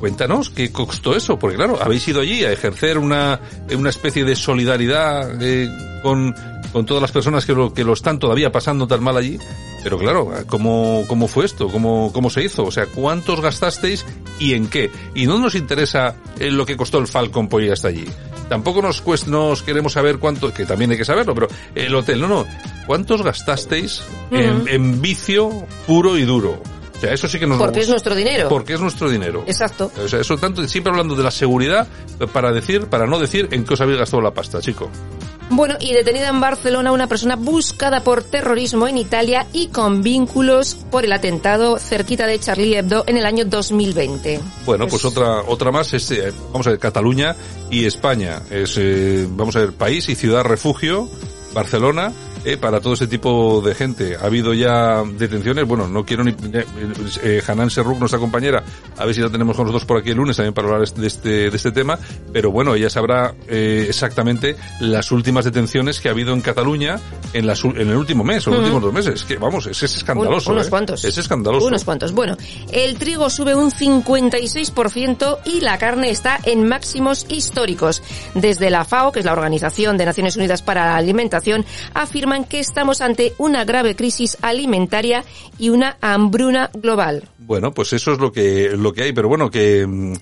cuéntanos qué costó eso. Porque claro, habéis ido allí a ejercer una, una especie de solidaridad eh, con, con todas las personas que lo, que lo están todavía pasando tan mal allí. Pero claro, ¿cómo, cómo fue esto? ¿Cómo, ¿Cómo se hizo? O sea, ¿cuántos gastasteis y en qué? Y no nos interesa eh, lo que costó el Falcon por ir hasta allí. Tampoco nos, cuest- nos queremos saber cuánto, que también hay que saberlo, pero el hotel, no, no. ¿Cuántos gastasteis en, en vicio puro y duro? O sea, eso sí que nos Porque es nuestro dinero. Porque es nuestro dinero. Exacto. O sea, eso tanto, siempre hablando de la seguridad, para decir, para no decir en qué os habéis gastado la pasta, chico. Bueno, y detenida en Barcelona una persona buscada por terrorismo en Italia y con vínculos por el atentado cerquita de Charlie Hebdo en el año 2020. Bueno, pues, otra otra más es, eh, vamos a ver, Cataluña y España. Es, eh, vamos a ver, país y ciudad refugio, Barcelona, eh, para todo ese tipo de gente. Ha habido ya detenciones, bueno, no quiero ni... Eh, eh, Hanan Serruk, nuestra compañera, a ver si la tenemos con nosotros por aquí el lunes también para hablar de este, de este tema, pero bueno, ella sabrá eh, exactamente las últimas detenciones que ha habido en Cataluña en, las, en el último mes o los últimos dos meses. Que vamos, es, es escandaloso. Un- unos ¿eh? cuantos. Es escandaloso. Unos cuantos. Bueno, el trigo sube un 56% y la carne está en máximos históricos. Desde la FAO, que es la Organización de Naciones Unidas para la Alimentación, afirman que estamos ante una grave crisis alimentaria y una hambruna global. Bueno, pues eso es lo que lo que hay, pero bueno, que mm,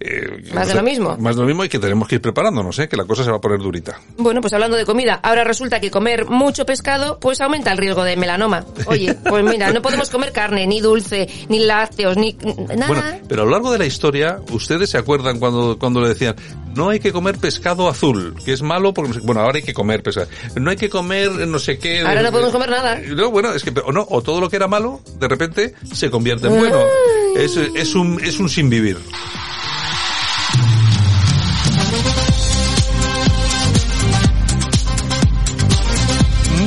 eh, Más de lo mismo. Más de lo mismo y que tenemos que ir preparándonos, ¿eh? que la cosa se va a poner durita. Bueno, pues hablando de comida, ahora resulta que comer mucho pescado pues aumenta el riesgo de melanoma. Oye, pues mira, no podemos comer carne, ni dulce, ni lácteos, ni nada. Bueno, pero a lo largo de la historia, ustedes se acuerdan cuando cuando le decían no hay que comer pescado azul, que es malo porque bueno ahora hay que comer pescado, no hay que comer no sé qué. Ahora no podemos comer nada. No, bueno, es que o no o todo lo que era malo de repente se convierte en bueno. Es, es un es un sin vivir.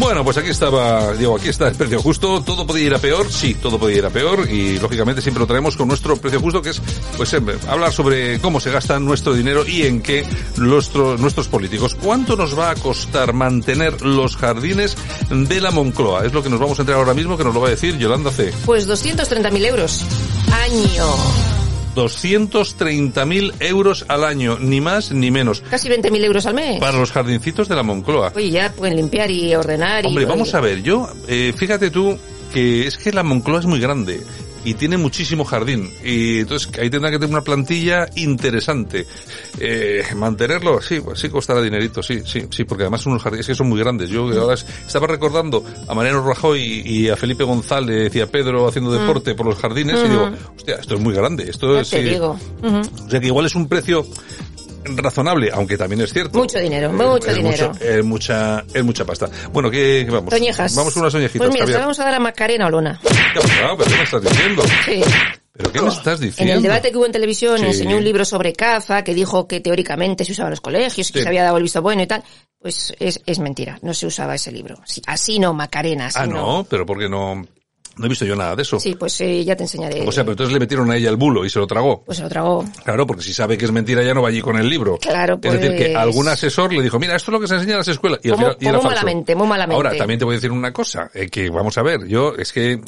Bueno, pues aquí estaba, digo, aquí está el precio justo. Todo podía ir a peor, sí, todo podía ir a peor y lógicamente siempre lo traemos con nuestro precio justo, que es, pues, eh, hablar sobre cómo se gasta nuestro dinero y en qué nuestro, nuestros políticos. ¿Cuánto nos va a costar mantener los jardines de la Moncloa? Es lo que nos vamos a entrar ahora mismo, que nos lo va a decir Yolanda C. Pues 230.000 euros. Año. 230.000 euros al año, ni más ni menos, Casi 20.000 euros al mes. para los jardincitos de la Moncloa. Oye, ya pueden limpiar y ordenar y... Hombre, vamos oye, a ver, yo, eh, fíjate tú que es que la Moncloa es muy grande y tiene muchísimo jardín y entonces ahí tendrá que tener una plantilla interesante. Eh, mantenerlo, sí, pues sí costará dinerito, sí, sí, sí, porque además son unos jardines que son muy grandes. Yo ahora es- estaba recordando a Mariano Rajoy y a Felipe González y a Pedro haciendo deporte por los jardines y digo, hostia, esto es muy grande, esto Mm. Ya es... te digo. O sea que igual es un precio razonable, aunque también es cierto. Mucho dinero, mucho es dinero. mucho- es mucha, es mucha pasta. Bueno, ¿qué, qué vamos? Toñejas. Vamos con unas toñejitas, Pues mira, se vamos a dar a Macarena Olona. ¿Qué ha pasado? ¿Pero qué me estás diciendo? Sí. ¿Pero qué me estás En diciendo? el debate que hubo en televisión Sí. enseñó un libro sobre caza que dijo que teóricamente se usaba en los colegios y que Sí. se había dado el visto bueno y tal. Pues es, es mentira, no se usaba ese libro. Sí, así no, Macarena, así Ah, no. no, pero porque no, no he visto yo nada de eso. Sí, pues eh, ya te enseñaré. O sea, pero entonces le metieron a ella el bulo y se lo tragó. Pues se lo tragó. Claro, porque si sabe que es mentira ya no va allí con el libro. Claro, Es decir, que pues- algún asesor le dijo, mira, esto es lo que se enseña en las escuelas. Y al Muy- final, y era falso. malamente, muy malamente. Ahora, también te voy a decir una cosa, eh, que vamos a ver, yo, es que,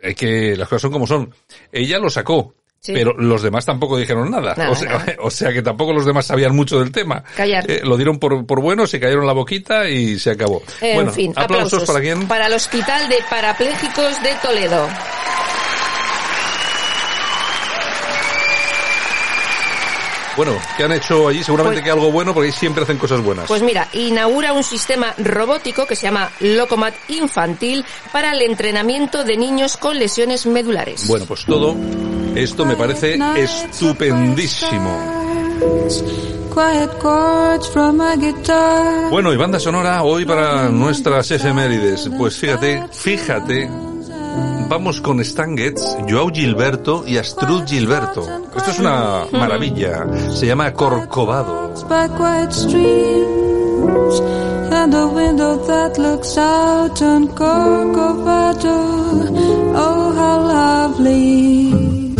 eh, que, las cosas son como son. Ella lo sacó. Sí. Pero los demás tampoco dijeron nada. Nada, o, sea, nada. o sea que tampoco los demás sabían mucho del tema. Callar. Eh, lo dieron por, por bueno, se cayeron la boquita y se acabó. En bueno, fin, aplausos, para quién. Para el Hospital de Parapléjicos de Toledo. Bueno, ¿qué han hecho allí? Seguramente Pues- que algo bueno, porque ahí siempre hacen cosas buenas. Pues mira, inaugura un sistema robótico que se llama Locomat Infantil para el entrenamiento de niños con lesiones medulares. Bueno, pues todo esto me parece estupendísimo. Bueno, y banda sonora hoy para nuestras efemérides. Pues fíjate, fíjate, vamos con Stan Getz, Joao Gilberto y Astrud Gilberto. Esto es una maravilla. Se llama Corcovado. by quiet streams and a window that looks out on Corcovado. Oh, how lovely.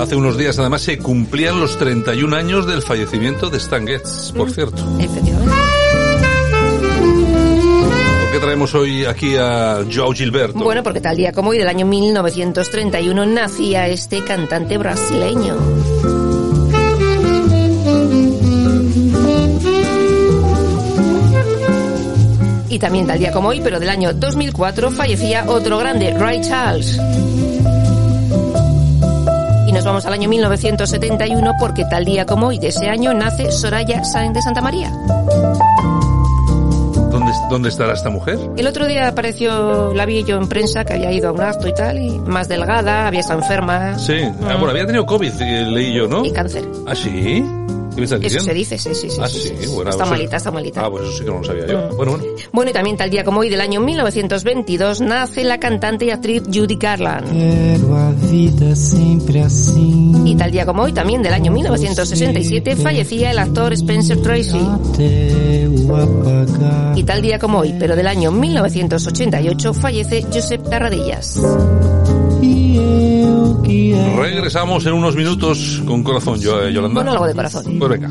Hace unos días además se cumplían los 31 años del fallecimiento de Stan Getz, por cierto. Efectivamente. ¿Por qué traemos hoy aquí a Joao Gilberto? Bueno, porque tal día como hoy del año 1931 nacía este cantante brasileño. Y también tal día como hoy, pero del año 2004, fallecía otro grande, Ray Charles. Y nos vamos al año 1971 porque tal día como hoy de ese año nace Soraya Sáenz de Santa María. ¿Dónde, ¿Dónde estará esta mujer? El otro día apareció, la vi yo en prensa, que había ido a un acto y tal, y más delgada, había estado enferma. Sí, ah, bueno, había tenido COVID, eh, leí yo, ¿no? Y cáncer. ¿Ah, sí? ¿Qué me estás Eso diciendo? se dice, sí, sí, sí. Ah, sí, sí, sí. bueno, está eso- malita, está malita. Ah, pues eso sí que no lo sabía yo. Mm. Bueno, bueno. Bueno, y también tal día como hoy del año 1922 nace la cantante y actriz Judy Garland. Quero a vida sempre assim. Y tal día como hoy también del año 1967 fallecía el actor Spencer Tracy. Y tal día como hoy, pero del año 1988 fallece Josep Tarradellas. Regresamos en unos minutos con corazón, yo, eh, Yolanda. Monólogo de corazón. Pues venga.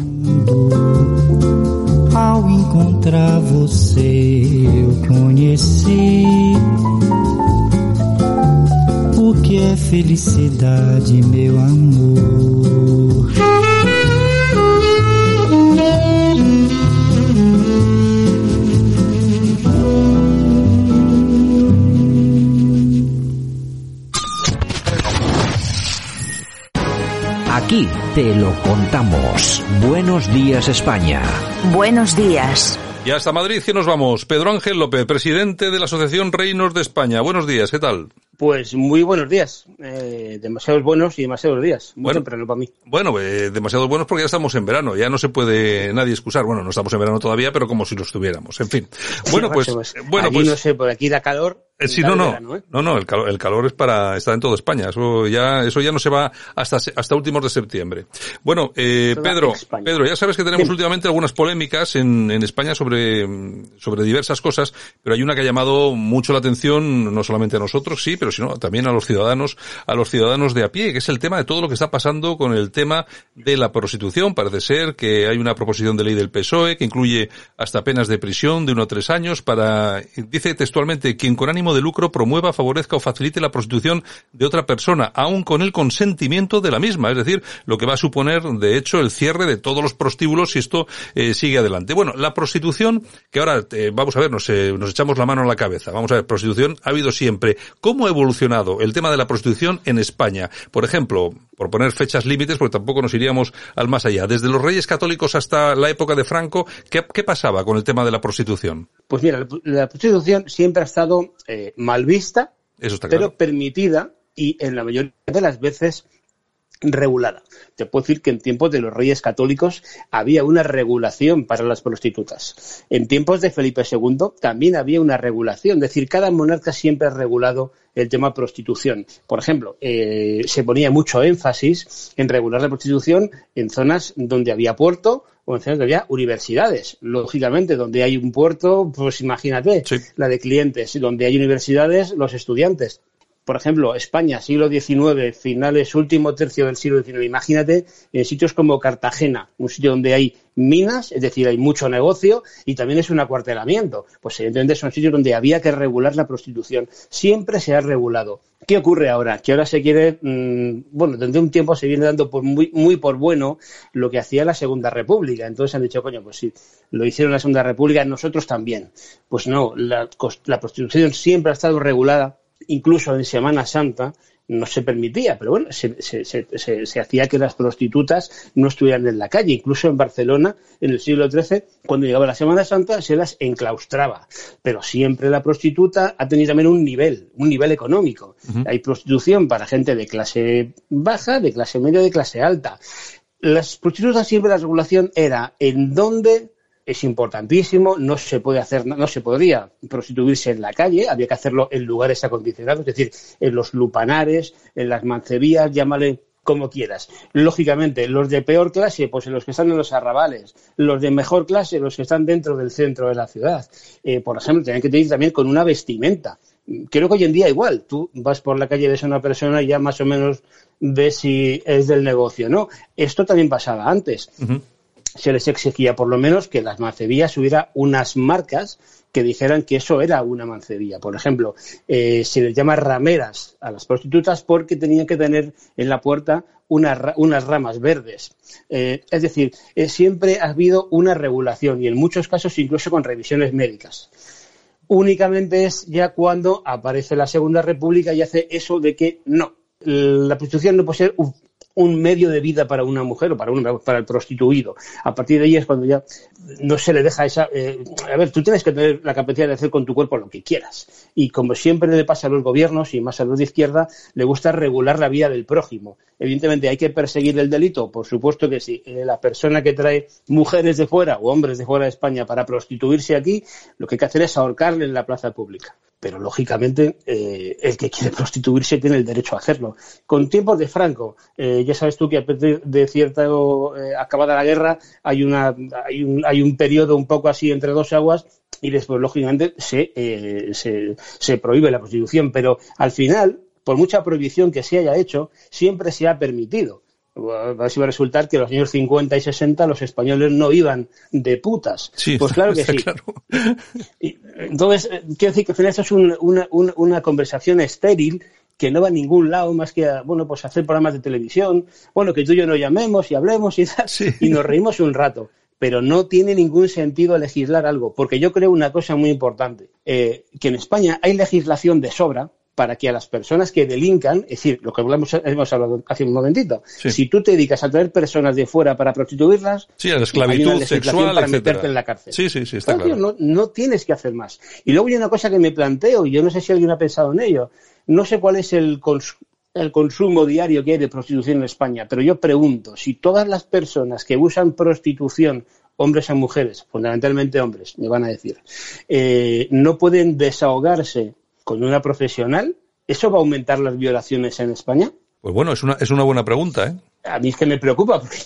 Ao encontrar você, eu conheci o que é felicidade, meu amor. Aquí te lo contamos. Buenos días España. Buenos días. Y hasta Madrid que nos vamos. Pedro Ángel López, presidente de la Asociación Reinos de España. Buenos días, ¿qué tal? Pues muy buenos días. Eh, demasiados buenos y demasiados días. Muy Bueno. temprano para mí. Bueno, eh, demasiado buenos porque ya estamos en verano, ya no se puede nadie excusar. Bueno, no estamos en verano todavía, pero como si lo estuviéramos. En fin. Bueno, Sí, pues, pues, bueno, allí pues, no sé, por aquí da calor. Eh, sí, no, no, verano, ¿eh? no, no, el calor, el calor es para, está en toda España. Eso ya, eso ya no se va hasta, hasta últimos de septiembre. Bueno, eh, Pedro. Pedro, ya sabes que tenemos últimamente algunas polémicas en, en España sobre, sobre diversas cosas, pero hay una que ha llamado mucho la atención, no solamente a nosotros, sí, pero sino también a los ciudadanos, a los ciudadanos de a pie, que es el tema de todo lo que está pasando con el tema de la prostitución. Parece ser que hay una proposición de ley del PSOE que incluye hasta penas de prisión de uno a tres años para, dice textualmente, quien con ánimo de lucro promueva, favorezca o facilite la prostitución de otra persona, aun con el consentimiento de la misma. Es decir, lo que va a suponer, de hecho, el cierre de todos los prostíbulos si esto eh, sigue adelante. Bueno, la prostitución, que ahora, eh, vamos a ver, nos, eh, nos echamos la mano en la cabeza. Vamos a ver, prostitución ha habido siempre. ¿Cómo ha evolucionado el tema de la prostitución en España? Por ejemplo, por poner fechas límites, porque tampoco nos iríamos al más allá. Desde los reyes católicos hasta la época de Franco, ¿qué, pasaba con el tema de la prostitución? Pues mira, la, prostitución siempre ha estado mal vista, Eso está pero claro. permitida y en la mayoría de las veces regulada. Te puedo decir que en tiempos de los reyes católicos había una regulación para las prostitutas. En tiempos de Felipe II también había una regulación, es decir, cada monarca siempre ha regulado el tema prostitución. Por ejemplo, eh, se ponía mucho énfasis en regular la prostitución en zonas donde había puerto o en zonas donde había universidades. Lógicamente, donde hay un puerto, pues imagínate, la de clientes, donde hay universidades, los estudiantes por ejemplo, España, siglo XIX, finales, último tercio del siglo XIX, imagínate en sitios como Cartagena, un sitio donde hay minas, es decir, hay mucho negocio y también es un acuartelamiento. Pues evidentemente son sitios donde había que regular la prostitución. Siempre se ha regulado. ¿Qué ocurre ahora? Que ahora se quiere, mmm, bueno, desde un tiempo se viene dando muy, por bueno lo que hacía la Segunda República. Entonces han dicho, coño, pues si lo hicieron la Segunda República, nosotros también. Pues no, la prostitución siempre ha estado regulada incluso en Semana Santa no se permitía, pero bueno, se, se, se, se, hacía que las prostitutas no estuvieran en la calle. Incluso en Barcelona, en el siglo XIII, cuando llegaba la Semana Santa, se las enclaustraba. Pero siempre la prostituta ha tenido también un nivel, un nivel económico. Uh -huh. Hay prostitución para gente de clase baja, de clase media, de clase alta. Las prostitutas siempre la regulación era en dónde es importantísimo, no se puede hacer, no se podría prostituirse en la calle, había que hacerlo en lugares acondicionados, es decir, en los lupanares, en las mancebías, llámale como quieras. Lógicamente, los de peor clase, pues en los que están en los arrabales, los de mejor clase, los que están dentro del centro de la ciudad. Eh, por ejemplo, tienen que tener también con una vestimenta. Creo que hoy en día igual, tú vas por la calle, ves a una persona y ya más o menos ves si es del negocio, ¿no? Esto también pasaba antes. Se les exigía por lo menos que las mancebías hubiera unas marcas que dijeran que eso era una mancebía. Por ejemplo, eh, se les llama rameras a las prostitutas porque tenían que tener en la puerta una, unas ramas verdes. Eh, es decir, eh, siempre ha habido una regulación y en muchos casos incluso con revisiones médicas. Únicamente es ya cuando aparece la Segunda República y hace eso de que no, la prostitución no puede ser un medio de vida para una mujer o para, un, para el prostituido. A partir de ahí es cuando ya no se le deja esa... Eh, a ver, tú tienes que tener la capacidad de hacer con tu cuerpo lo que quieras. Y como siempre le pasa a los gobiernos y más a los de izquierda, le gusta regular la vida del prójimo. Evidentemente, ¿hay que perseguir el delito? Por supuesto que sí. Eh, la persona que trae mujeres de fuera o hombres de fuera de España para prostituirse aquí, lo que hay que hacer es ahorcarle en la plaza pública pero lógicamente eh, el que quiere prostituirse tiene el derecho a hacerlo. Con tiempos de Franco, eh, ya sabes tú que a partir de cierta eh, acabada la guerra hay, una, hay, un, hay un periodo un poco así entre dos aguas y después lógicamente se, se, se prohíbe la prostitución, pero al final, por mucha prohibición que se haya hecho, siempre se ha permitido así va a resultar que los años 50 y 60 los españoles no iban de putas. pues claro que sí. entonces, eh, quiero decir que al final esto es una, una, conversación estéril que no va a ningún lado más que a, bueno, pues hacer programas de televisión, bueno, que tú y yo nos llamemos y hablemos y y nos reímos un rato. Pero no tiene ningún sentido legislar algo, porque yo creo una cosa muy importante, eh, que en España hay legislación de sobra, para que a las personas que delincan, es decir, lo que hablamos, hemos hablado hace un momentito, si tú te dedicas a traer personas de fuera para prostituirlas, sí, a la esclavitud sexual, para meterte en la cárcel. Sí, sí, sí, está claro. no, no, tienes que hacer más. Y luego hay una cosa que me planteo, y yo no sé si alguien ha pensado en ello, no sé cuál es el, el consumo diario que hay de prostitución en España, pero yo pregunto, si todas las personas que usan prostitución hombres a mujeres, fundamentalmente hombres, me van a decir, eh, no pueden desahogarse con una profesional, ¿eso va a aumentar las violaciones en España? Pues bueno, es una, es una buena pregunta, ¿eh? A mí es que me preocupa porque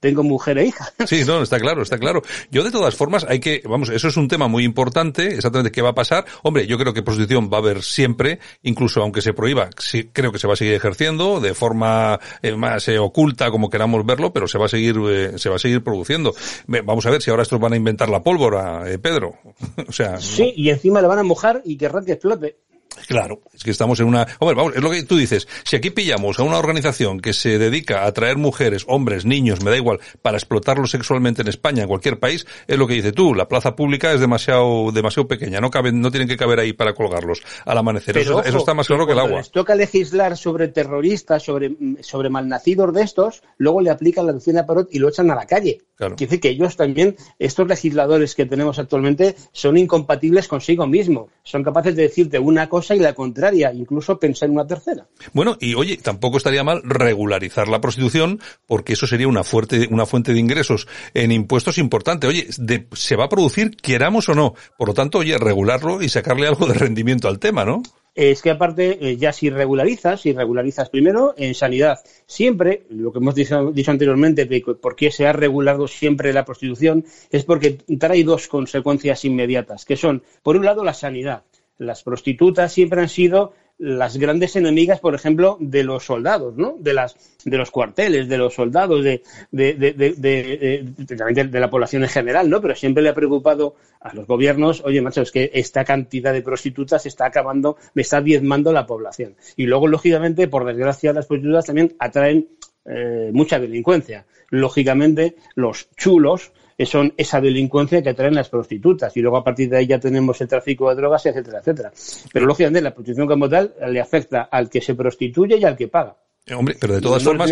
tengo mujer e hija. Sí, no, está claro, está claro. Yo de todas formas hay que, vamos, eso es un tema muy importante, exactamente qué va a pasar. Hombre, yo creo que prostitución va a haber siempre, incluso aunque se prohíba, sí, creo que se va a seguir ejerciendo de forma eh, más eh, oculta como queramos verlo, pero se va a seguir, eh, se va a seguir produciendo. Vamos a ver si ahora estos van a inventar la pólvora, Pedro. o sea. Sí, y encima le van a mojar y querrán que explote. Claro, es que estamos en una... Hombre, vamos, es lo que tú dices. Si aquí pillamos a una organización que se dedica a traer mujeres, hombres, niños, me da igual, para explotarlos sexualmente en España, en cualquier país, es lo que dices tú. La plaza pública es demasiado, demasiado pequeña. No caben, no tienen que caber ahí para colgarlos al amanecer. eso, está más claro que el agua. Les toca legislar sobre terroristas, sobre, sobre malnacidos de estos, luego le aplican la doctrina Parot y lo echan a la calle. Quiere decir que ellos también, estos legisladores que tenemos actualmente, son incompatibles consigo mismo. Son capaces de decirte una cosa y la contraria, incluso pensar en una tercera. Bueno, y oye, tampoco estaría mal regularizar la prostitución, porque eso sería una fuerte, una fuente de ingresos en impuestos importante. Oye, se va a producir, queramos o no. Por lo tanto, oye, regularlo y sacarle algo de rendimiento al tema, ¿no? es que aparte, eh, ya si regularizas, si regularizas primero en sanidad, siempre, lo que hemos dicho, dicho anteriormente, de por qué se ha regulado siempre la prostitución, es porque trae dos consecuencias inmediatas, que son, por un lado, la sanidad las prostitutas siempre han sido las grandes enemigas, por ejemplo, de los soldados, ¿no? De las, de los cuarteles, de los soldados, de, de, de, de, de, la población en general, ¿no? Pero siempre le ha preocupado a los gobiernos, oye, macho, es que esta cantidad de prostitutas está acabando, me está diezmando la población. Y luego, lógicamente, por desgracia, las prostitutas también atraen eh, mucha delincuencia. Lógicamente, los chulos son esa delincuencia que traen las prostitutas y luego a partir de ahí ya tenemos el tráfico de drogas, etcétera, etcétera. Pero lógicamente la prostitución como tal le afecta al que se prostituye y al que paga. Eh, hombre, pero de todas formas,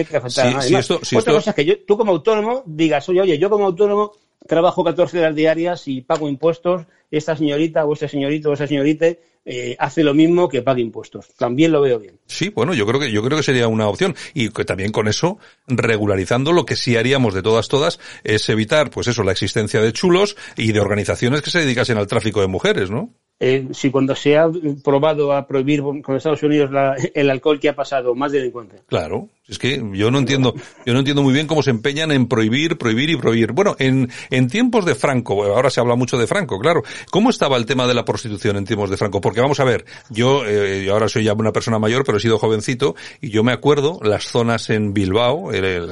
si, esto, otra cosa es que tú como autónomo digas, oye, oye, yo como autónomo trabajo 14 horas diarias y pago impuestos, esta señorita o este señorito o esa señorita eh, hace lo mismo que pague impuestos. También lo veo bien. Sí, bueno, yo creo que yo creo que sería una opción y que también con eso regularizando lo que sí haríamos de todas todas es evitar, pues eso, la existencia de chulos y de organizaciones que se dedicasen al tráfico de mujeres, ¿no? Eh, si cuando se ha probado a prohibir con Estados Unidos el alcohol que ha pasado, más delincuente. Claro, es que yo no entiendo, yo no entiendo muy bien cómo se empeñan en prohibir, prohibir y prohibir. Bueno, en, en tiempos de Franco, ahora se habla mucho de Franco, claro. ¿Cómo estaba el tema de la prostitución en tiempos de Franco? Porque vamos a ver, yo, eh, ahora soy ya una persona mayor, pero he sido jovencito, y yo me acuerdo las zonas en Bilbao, en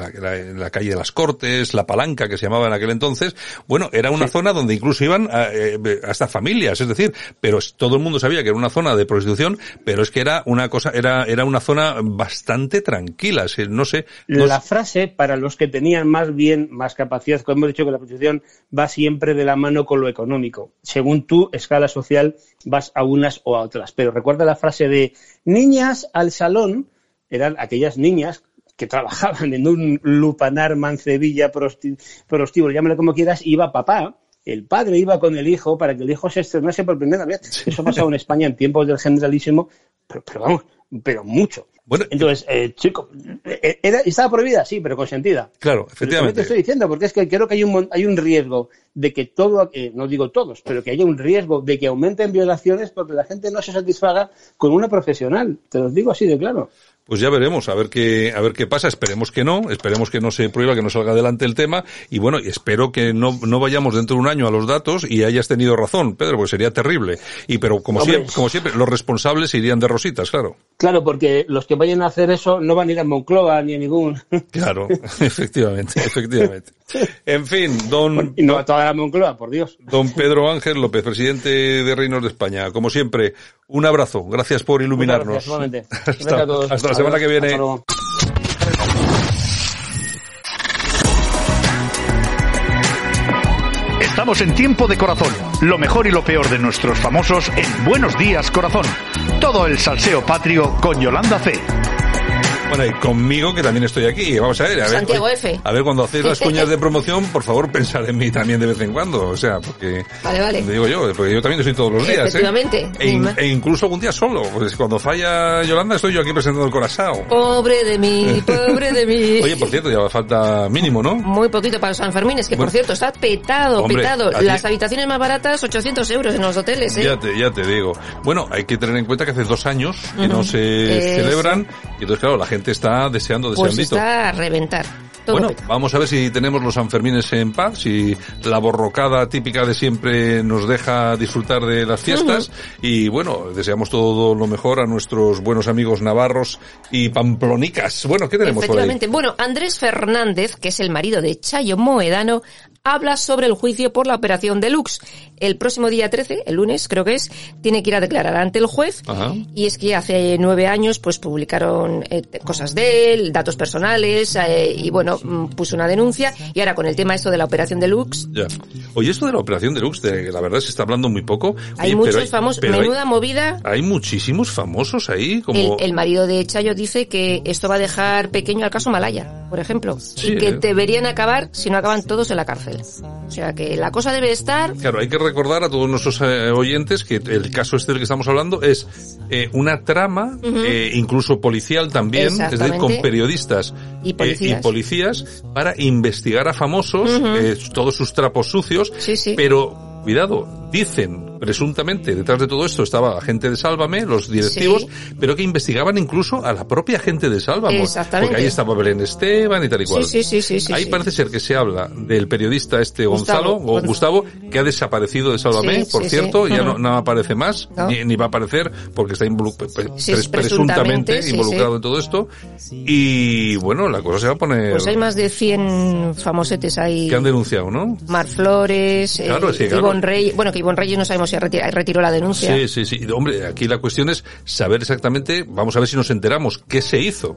la, calle de las Cortes, la Palanca que se llamaba en aquel entonces, bueno, era una zona donde incluso iban eh, hasta familias, es decir, pero todo el mundo sabía que era una zona de prostitución, pero es que era una cosa, era, era una zona bastante tranquila, no sé. la frase, para los que tenían más bien, más capacidad, como hemos dicho que la prostitución va siempre de la mano con lo económico. Según tu escala social, vas a unas o a otras. Pero recuerda la frase de niñas al salón, eran aquellas niñas que trabajaban en un lupanar, mancebilla, prostíbulo, llámalo como quieras, iba papá, el padre iba con el hijo para que el hijo se estrenase por primera vez. Eso pasaba en España en tiempos del generalísimo, pero, pero vamos, pero mucho. Bueno, Entonces, eh, chico, eh, era, estaba prohibida, sí, pero consentida. Claro, Pero efectivamente. te estoy diciendo, porque es que creo que hay un, hay un riesgo de que todo, eh, no digo todos, pero que haya un riesgo de que aumenten violaciones porque la gente no se satisfaga con una profesional. Te lo digo así de claro. Pues ya veremos, a ver qué, a ver qué pasa. Esperemos que no, esperemos que no se prohíba, que no salga adelante el tema. Y bueno, espero que no, no vayamos dentro de un año a los datos y hayas tenido razón, Pedro, porque sería terrible. Y pero como Hombre. siempre, como siempre, los responsables se irían de rositas, claro. Claro, porque los que vayan a hacer eso no van a ir a Moncloa ni a ningún. Claro, efectivamente, efectivamente. En fin, don, y no a toda la Moncloa, por Dios. don Pedro Ángel López, presidente de Reinos de España. Como siempre, un abrazo. Gracias por iluminarnos. Gracias. Hasta, Gracias a todos. hasta la semana que viene. Estamos en tiempo de corazón. Lo mejor y lo peor de nuestros famosos en Buenos Días Corazón. Todo el salseo patrio con Yolanda C. Bueno, y conmigo que también estoy aquí. Vamos a ver, a ver. Santiago F. A ver, cuando hacéis las cuñas de promoción, por favor, pensad en mí también de vez en cuando. O sea, porque. Vale, vale. Digo yo, porque yo también estoy todos los días, ¿eh? Efectivamente. E, in- Dime. e incluso algún día solo. Pues cuando falla Yolanda, estoy yo aquí presentando el corazón. Pobre de mí, pobre de mí. Oye, por cierto, ya falta mínimo, ¿no? Muy poquito para los San Fermines, que Bueno. por cierto está petado, Hombre, petado. Las habitaciones más baratas, 800 euros en los hoteles, ¿eh? Ya te, ya te digo. Bueno, hay que tener en cuenta que hace dos años que no se celebran y entonces claro, la gente está deseando, Pues está a reventar. Todo Bueno, vamos a ver si tenemos los Sanfermines en paz, si la borrocada típica de siempre nos deja disfrutar de las fiestas y bueno, deseamos todo lo mejor a nuestros buenos amigos navarros y pamplonicas. Bueno, ¿qué tenemos por ahí? Bueno, Andrés Fernández, que es el marido de Chayo Moedano, habla sobre el juicio por la operación Deluxe. El próximo día 13, el lunes creo que es, tiene que ir a declarar ante el juez. Ajá. Y es que hace nueve años pues publicaron eh, cosas de él, datos personales eh, y bueno, mm, puso una denuncia. Y ahora con el tema esto de la operación Deluxe, Ya. Oye, esto de la operación deluxe, de, la verdad se está hablando muy poco. hay muchos famosos, hay- menuda movida. Hay muchísimos famosos ahí, como... El, el marido de Chayo dice que esto va a dejar pequeño al caso Malaya, por ejemplo, Sí, y que eh. deberían acabar si no acaban todos en la cárcel. O sea que la cosa debe estar Claro, hay que recordar a todos nuestros eh, oyentes que el caso este del que estamos hablando es eh, una trama, eh, incluso policial también, es decir, con periodistas Y eh, policías. y policías para investigar a famosos, eh, todos sus trapos sucios, Sí, sí. pero cuidado, dicen presuntamente detrás de todo esto estaba la gente de Sálvame, los directivos, Sí. pero que investigaban incluso a la propia gente de Sálvame, Exactamente. porque ahí estaba Belén Esteban y tal y cual. Sí, sí, sí, sí, ahí sí. parece ser que se habla del periodista este Gustavo, Gonzalo, o Gonz- Gustavo, que ha desaparecido de Sálvame, por cierto, ya no, no aparece más, No. ni, ni va a aparecer, porque está involu- pre- pre- Sí, pres- presuntamente, involucrado en todo esto. Y bueno, la cosa se va a poner... Pues hay más de 100 famosetes ahí. que han denunciado, ¿no? Mar Flores, eh, Claro, sí, claro. Reyes. Bueno, que Ivonne Reyes no sabemos si retiró la denuncia. Sí, sí, sí. Hombre, aquí la cuestión es saber exactamente, vamos a ver si nos enteramos, qué se hizo.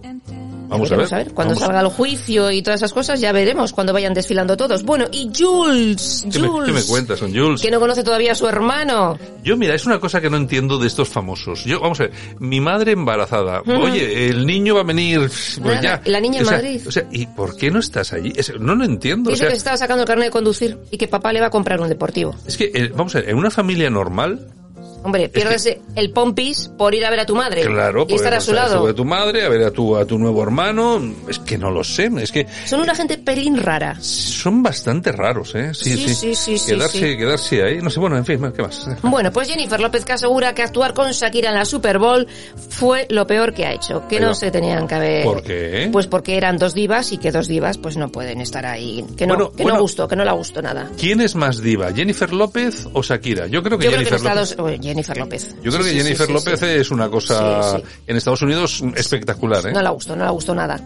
Vamos a ver. Veremos Cuando Vamos. salga el juicio y todas esas cosas, ya veremos cuando vayan desfilando todos. Bueno, y Jules, ¿Qué me, Jules, qué me cuentas, son Jules? que no conoce todavía a su hermano. Yo, mira, es una cosa que no entiendo de estos famosos. Yo, vamos a ver, mi madre embarazada. Oye, el niño va a venir, pues Nada, ya. la niña en O sea, Madrid. O sea, ¿y por qué no estás allí? No lo entiendo. O Dice sea, que estaba sacando el carnet de conducir y que papá le va a comprar un deportivo. es que, eh, vamos a ver, en una familia normal, Hombre, pierdes el pompis por ir a ver a tu madre claro, y estar a su a lado. de tu madre, a ver a tu, a tu nuevo hermano, es que no lo sé, es que Son una gente pelín rara. son bastante raros, ¿eh? Sí, Sí, sí. sí, sí, sí, quedarse, sí. quedarse ahí, no sé, bueno, en fin, ¿qué más? Bueno, pues Jennifer López que asegura que actuar con Shakira en la Super Bowl fue lo peor que ha hecho, que no se tenían que haber... ¿Por qué? Pues porque eran dos divas y que dos divas pues no pueden estar ahí. Que no, Bueno, que bueno. no gustó, que no le gustó nada. ¿Quién es más diva, Jennifer López o Shakira? Yo creo que Yo creo que Jennifer en López. Jennifer López. Yo creo Sí, que Jennifer sí, López es una cosa en Estados Unidos espectacular, ¿eh? No le gustó, no le gustó nada.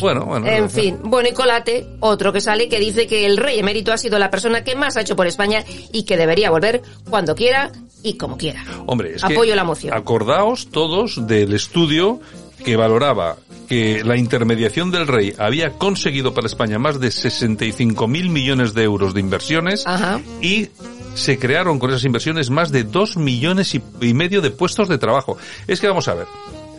Bueno, bueno. En fin, bueno, y Colate, otro que sale, que dice que el rey emérito ha sido la persona que más ha hecho por España y que debería volver cuando quiera y como quiera. Hombre, es Apoyo que la moción. acordaos todos del estudio que valoraba que la intermediación del rey había conseguido para España más de 65 mil millones de euros de inversiones Ajá. y se crearon con esas inversiones más de 2 millones y, y medio de puestos de trabajo. Es que vamos a ver,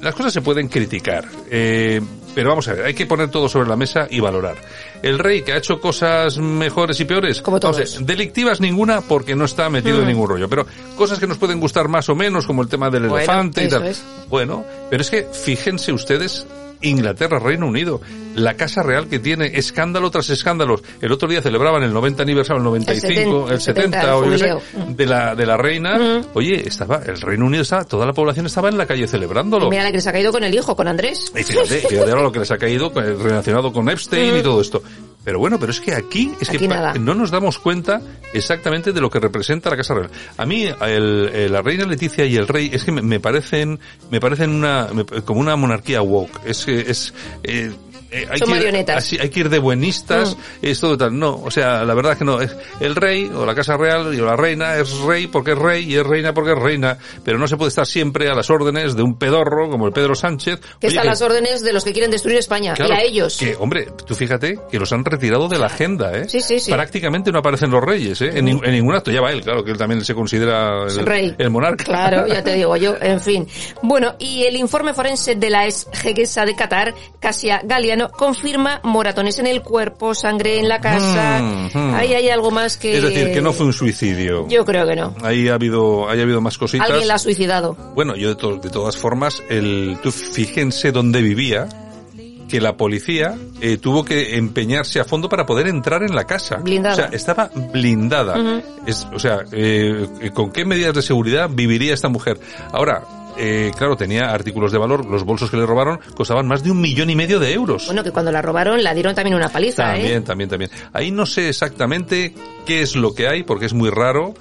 las cosas se pueden criticar, eh, pero vamos a ver, hay que poner todo sobre la mesa y valorar. El rey que ha hecho cosas mejores y peores, Como todos. delictivas ninguna porque no está metido en Mm. ningún rollo, pero cosas que nos pueden gustar más o menos, como el tema del Bueno, elefante y tal. es. Bueno, pero es que fíjense ustedes Inglaterra, Reino Unido, la Casa Real que tiene escándalo tras escándalos. El otro día celebraban el 90 aniversario, el 95, el 70, 70, o yo sé, de la de la reina. Oye, estaba el Reino Unido estaba, toda la población estaba en la calle celebrándolo. Mira la que se ha caído con el hijo, con Andrés. Y fíjate, fíjate ahora lo que les ha caído eh, relacionado con Epstein y Mm. todo esto. Pero bueno, pero es que aquí es Aquí que nada. no nos damos cuenta exactamente de lo que representa la Casa Real. A mí el- el- la reina Leticia y el rey es que me, me parecen me parecen una me- como una monarquía woke. Es que es eh, eh, hay, Son que ir, marionetas. Mm. así, hay que ir de buenistas, es todo tal. No, o sea, la verdad es que no. Es el rey o la casa real y la reina es rey porque es rey y es reina porque es reina. Pero no se puede estar siempre a las órdenes de un pedorro como el Pedro Sánchez. Que Oye, está a las órdenes de los que quieren destruir España. Claro, y a ellos. Que, hombre, tú fíjate que los han retirado de la agenda, ¿eh? Sí, sí, sí. Prácticamente no aparecen los reyes, ¿eh? En, ni- en ningún acto. Ya va él, claro, que él también se considera el, Rey. el monarca. Claro, ya te digo yo, en fin. Bueno, y el informe forense de la ex de Qatar, Casia Galiano, confirma moratones en el cuerpo, sangre en la casa. Mm, mm. Ahí hay algo más que... Es decir, que no fue un suicidio. Yo creo que no. Ahí ha habido, ahí ha habido más cositas. Alguien la ha suicidado. Bueno, yo de, to- de todas formas, el, tú fíjense dónde vivía, que la policía eh, tuvo que empeñarse a fondo para poder entrar en la casa. Blindada. O sea, estaba blindada. Es, o sea, eh, ¿con qué medidas de seguridad viviría esta mujer? Ahora, eh, claro, tenía artículos de valor, los bolsos que le robaron costaban más de un millón y medio de euros. Bueno, que cuando la robaron la dieron también una paliza, También, ¿eh? también, también. Ahí no sé exactamente qué es lo que hay, porque es muy raro,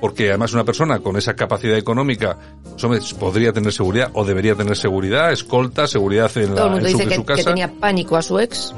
porque además una persona con esa capacidad económica, pues, podría tener seguridad o debería tener seguridad, escolta, seguridad en, Todo el la, mundo en su, dice que, su que casa. tenía pánico a su ex.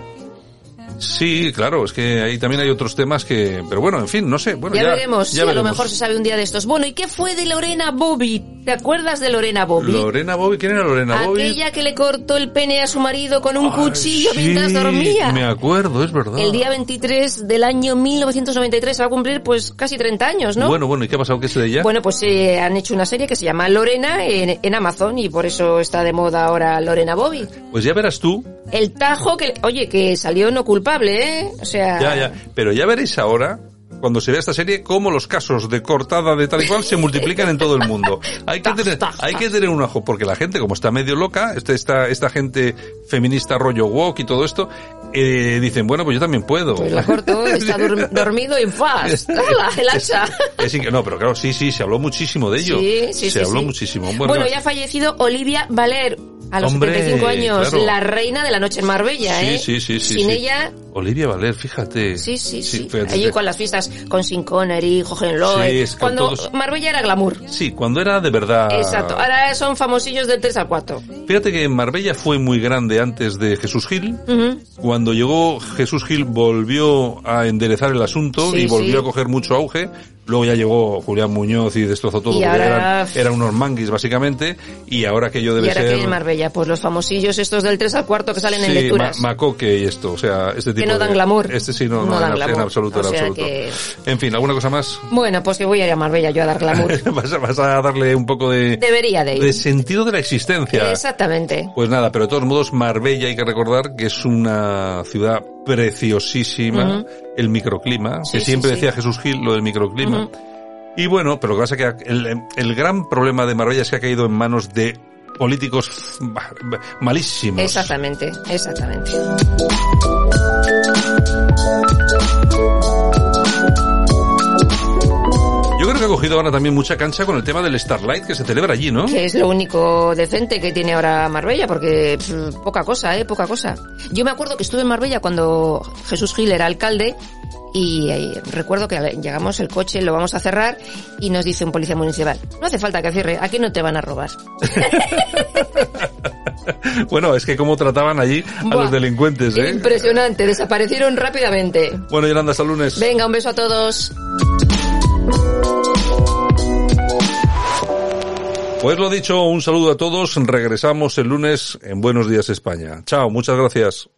Sí, claro, es que ahí también hay otros temas que, pero bueno, en fin, no sé. Bueno, ya, ya, veremos, ya sí, a lo veremos. mejor se sabe un día de estos. Bueno, ¿y qué fue de Lorena Bobby? ¿Te acuerdas de Lorena Bobby? Lorena Bobby, ¿quién era Lorena Bobby? Aquella que le cortó el pene a su marido con un cuchillo Sí, mientras dormía. Me acuerdo, es verdad. El día 23 del año 1993 se va a cumplir pues casi 30 años, ¿no? Bueno, bueno, ¿y qué ha pasado? ¿Qué es de ella? Bueno, pues eh, han hecho una serie que se llama Lorena en, en Amazon y por eso está de moda ahora Lorena Bobby. Pues ya verás tú, El tajo que, oye, que salió no culpable, ¿eh? O sea, Ya, ya. Pero ya veréis ahora, cuando se vea esta serie, cómo los casos de cortada de tal y cual se multiplican en todo el mundo. Hay que tener, hay que tener un ojo, porque la gente, como está medio loca, este- esta, esta gente feminista rollo woke y todo esto, eh, dicen, bueno, pues yo también puedo. pues la cortó, está dormido y ¡fast! ¡Hala, el hacha! Es inque- no, pero claro, sí, sí, se habló muchísimo de ello. Sí, sí, se sí, habló muchísimo. Bueno, Bueno, ya ha fallecido Olivia Valer a los Hombre, 75 años, claro. la reina de la noche en Marbella, sí, ¿eh? sí, sí, sí. Sin sí. ella, Olivia Valer, fíjate. sí, sí, sí. Allí con las fiestas con Sin Connery, Hohenlohe, Sí, es que cuando todos- Marbella era glamour. Sí, cuando era de verdad. Exacto, ahora son famosillos del 3 al 4. Fíjate que Marbella fue muy grande antes de Jesús Gil. Ujú. Cuando llegó Jesús Gil volvió a enderezar el asunto Sí, y volvió sí. a coger mucho auge. Luego ya llegó Julián Muñoz y destrozó todo Y ahora- eran, eran unos manguis básicamente. Y ahora que yo debe Y ahora ser... que en Marbella, pues los famosillos estos del 3 al 4 que salen en Sí, lecturas. Ma- Macoque y esto, o sea, este tipo no de- dan glamour. Este sí, no, No no, dan en, glamour. en absoluto, en O sea absoluto. que- En fin, ¿alguna cosa más? Bueno, pues que voy a ir a Marbella yo a dar glamour. vas, a, vas a darle un poco de, Debería de ir. de sentido de la existencia. Exactamente. Pues nada, pero de todos modos, Marbella hay que recordar que es una ciudad preciosísima, Ujú. El microclima, Sí, que siempre sí. decía Jesús Gil lo del microclima. Y bueno, pero lo que pasa es que el, el gran problema de Marbella es que ha caído en manos de políticos malísimos. Exactamente, exactamente. Yo creo que ha cogido ahora también mucha cancha con el tema del Starlight que se celebra allí, ¿no? Que es lo único decente que tiene ahora Marbella, porque pff, poca cosa, ¿eh? Poca cosa. Yo me acuerdo que estuve en Marbella cuando Jesús Gil era alcalde y eh, recuerdo que llegamos el coche, lo vamos a cerrar y nos dice un policía municipal, no hace falta que cierre, aquí no te van a robar. Bueno, es que cómo trataban allí a Buah, los delincuentes, ¿eh? Impresionante, desaparecieron rápidamente. Bueno, Yolanda, hasta el lunes. Venga, un beso a todos. Pues lo dicho, un saludo a todos. Regresamos el lunes en Buenos Días España. Chao, muchas gracias.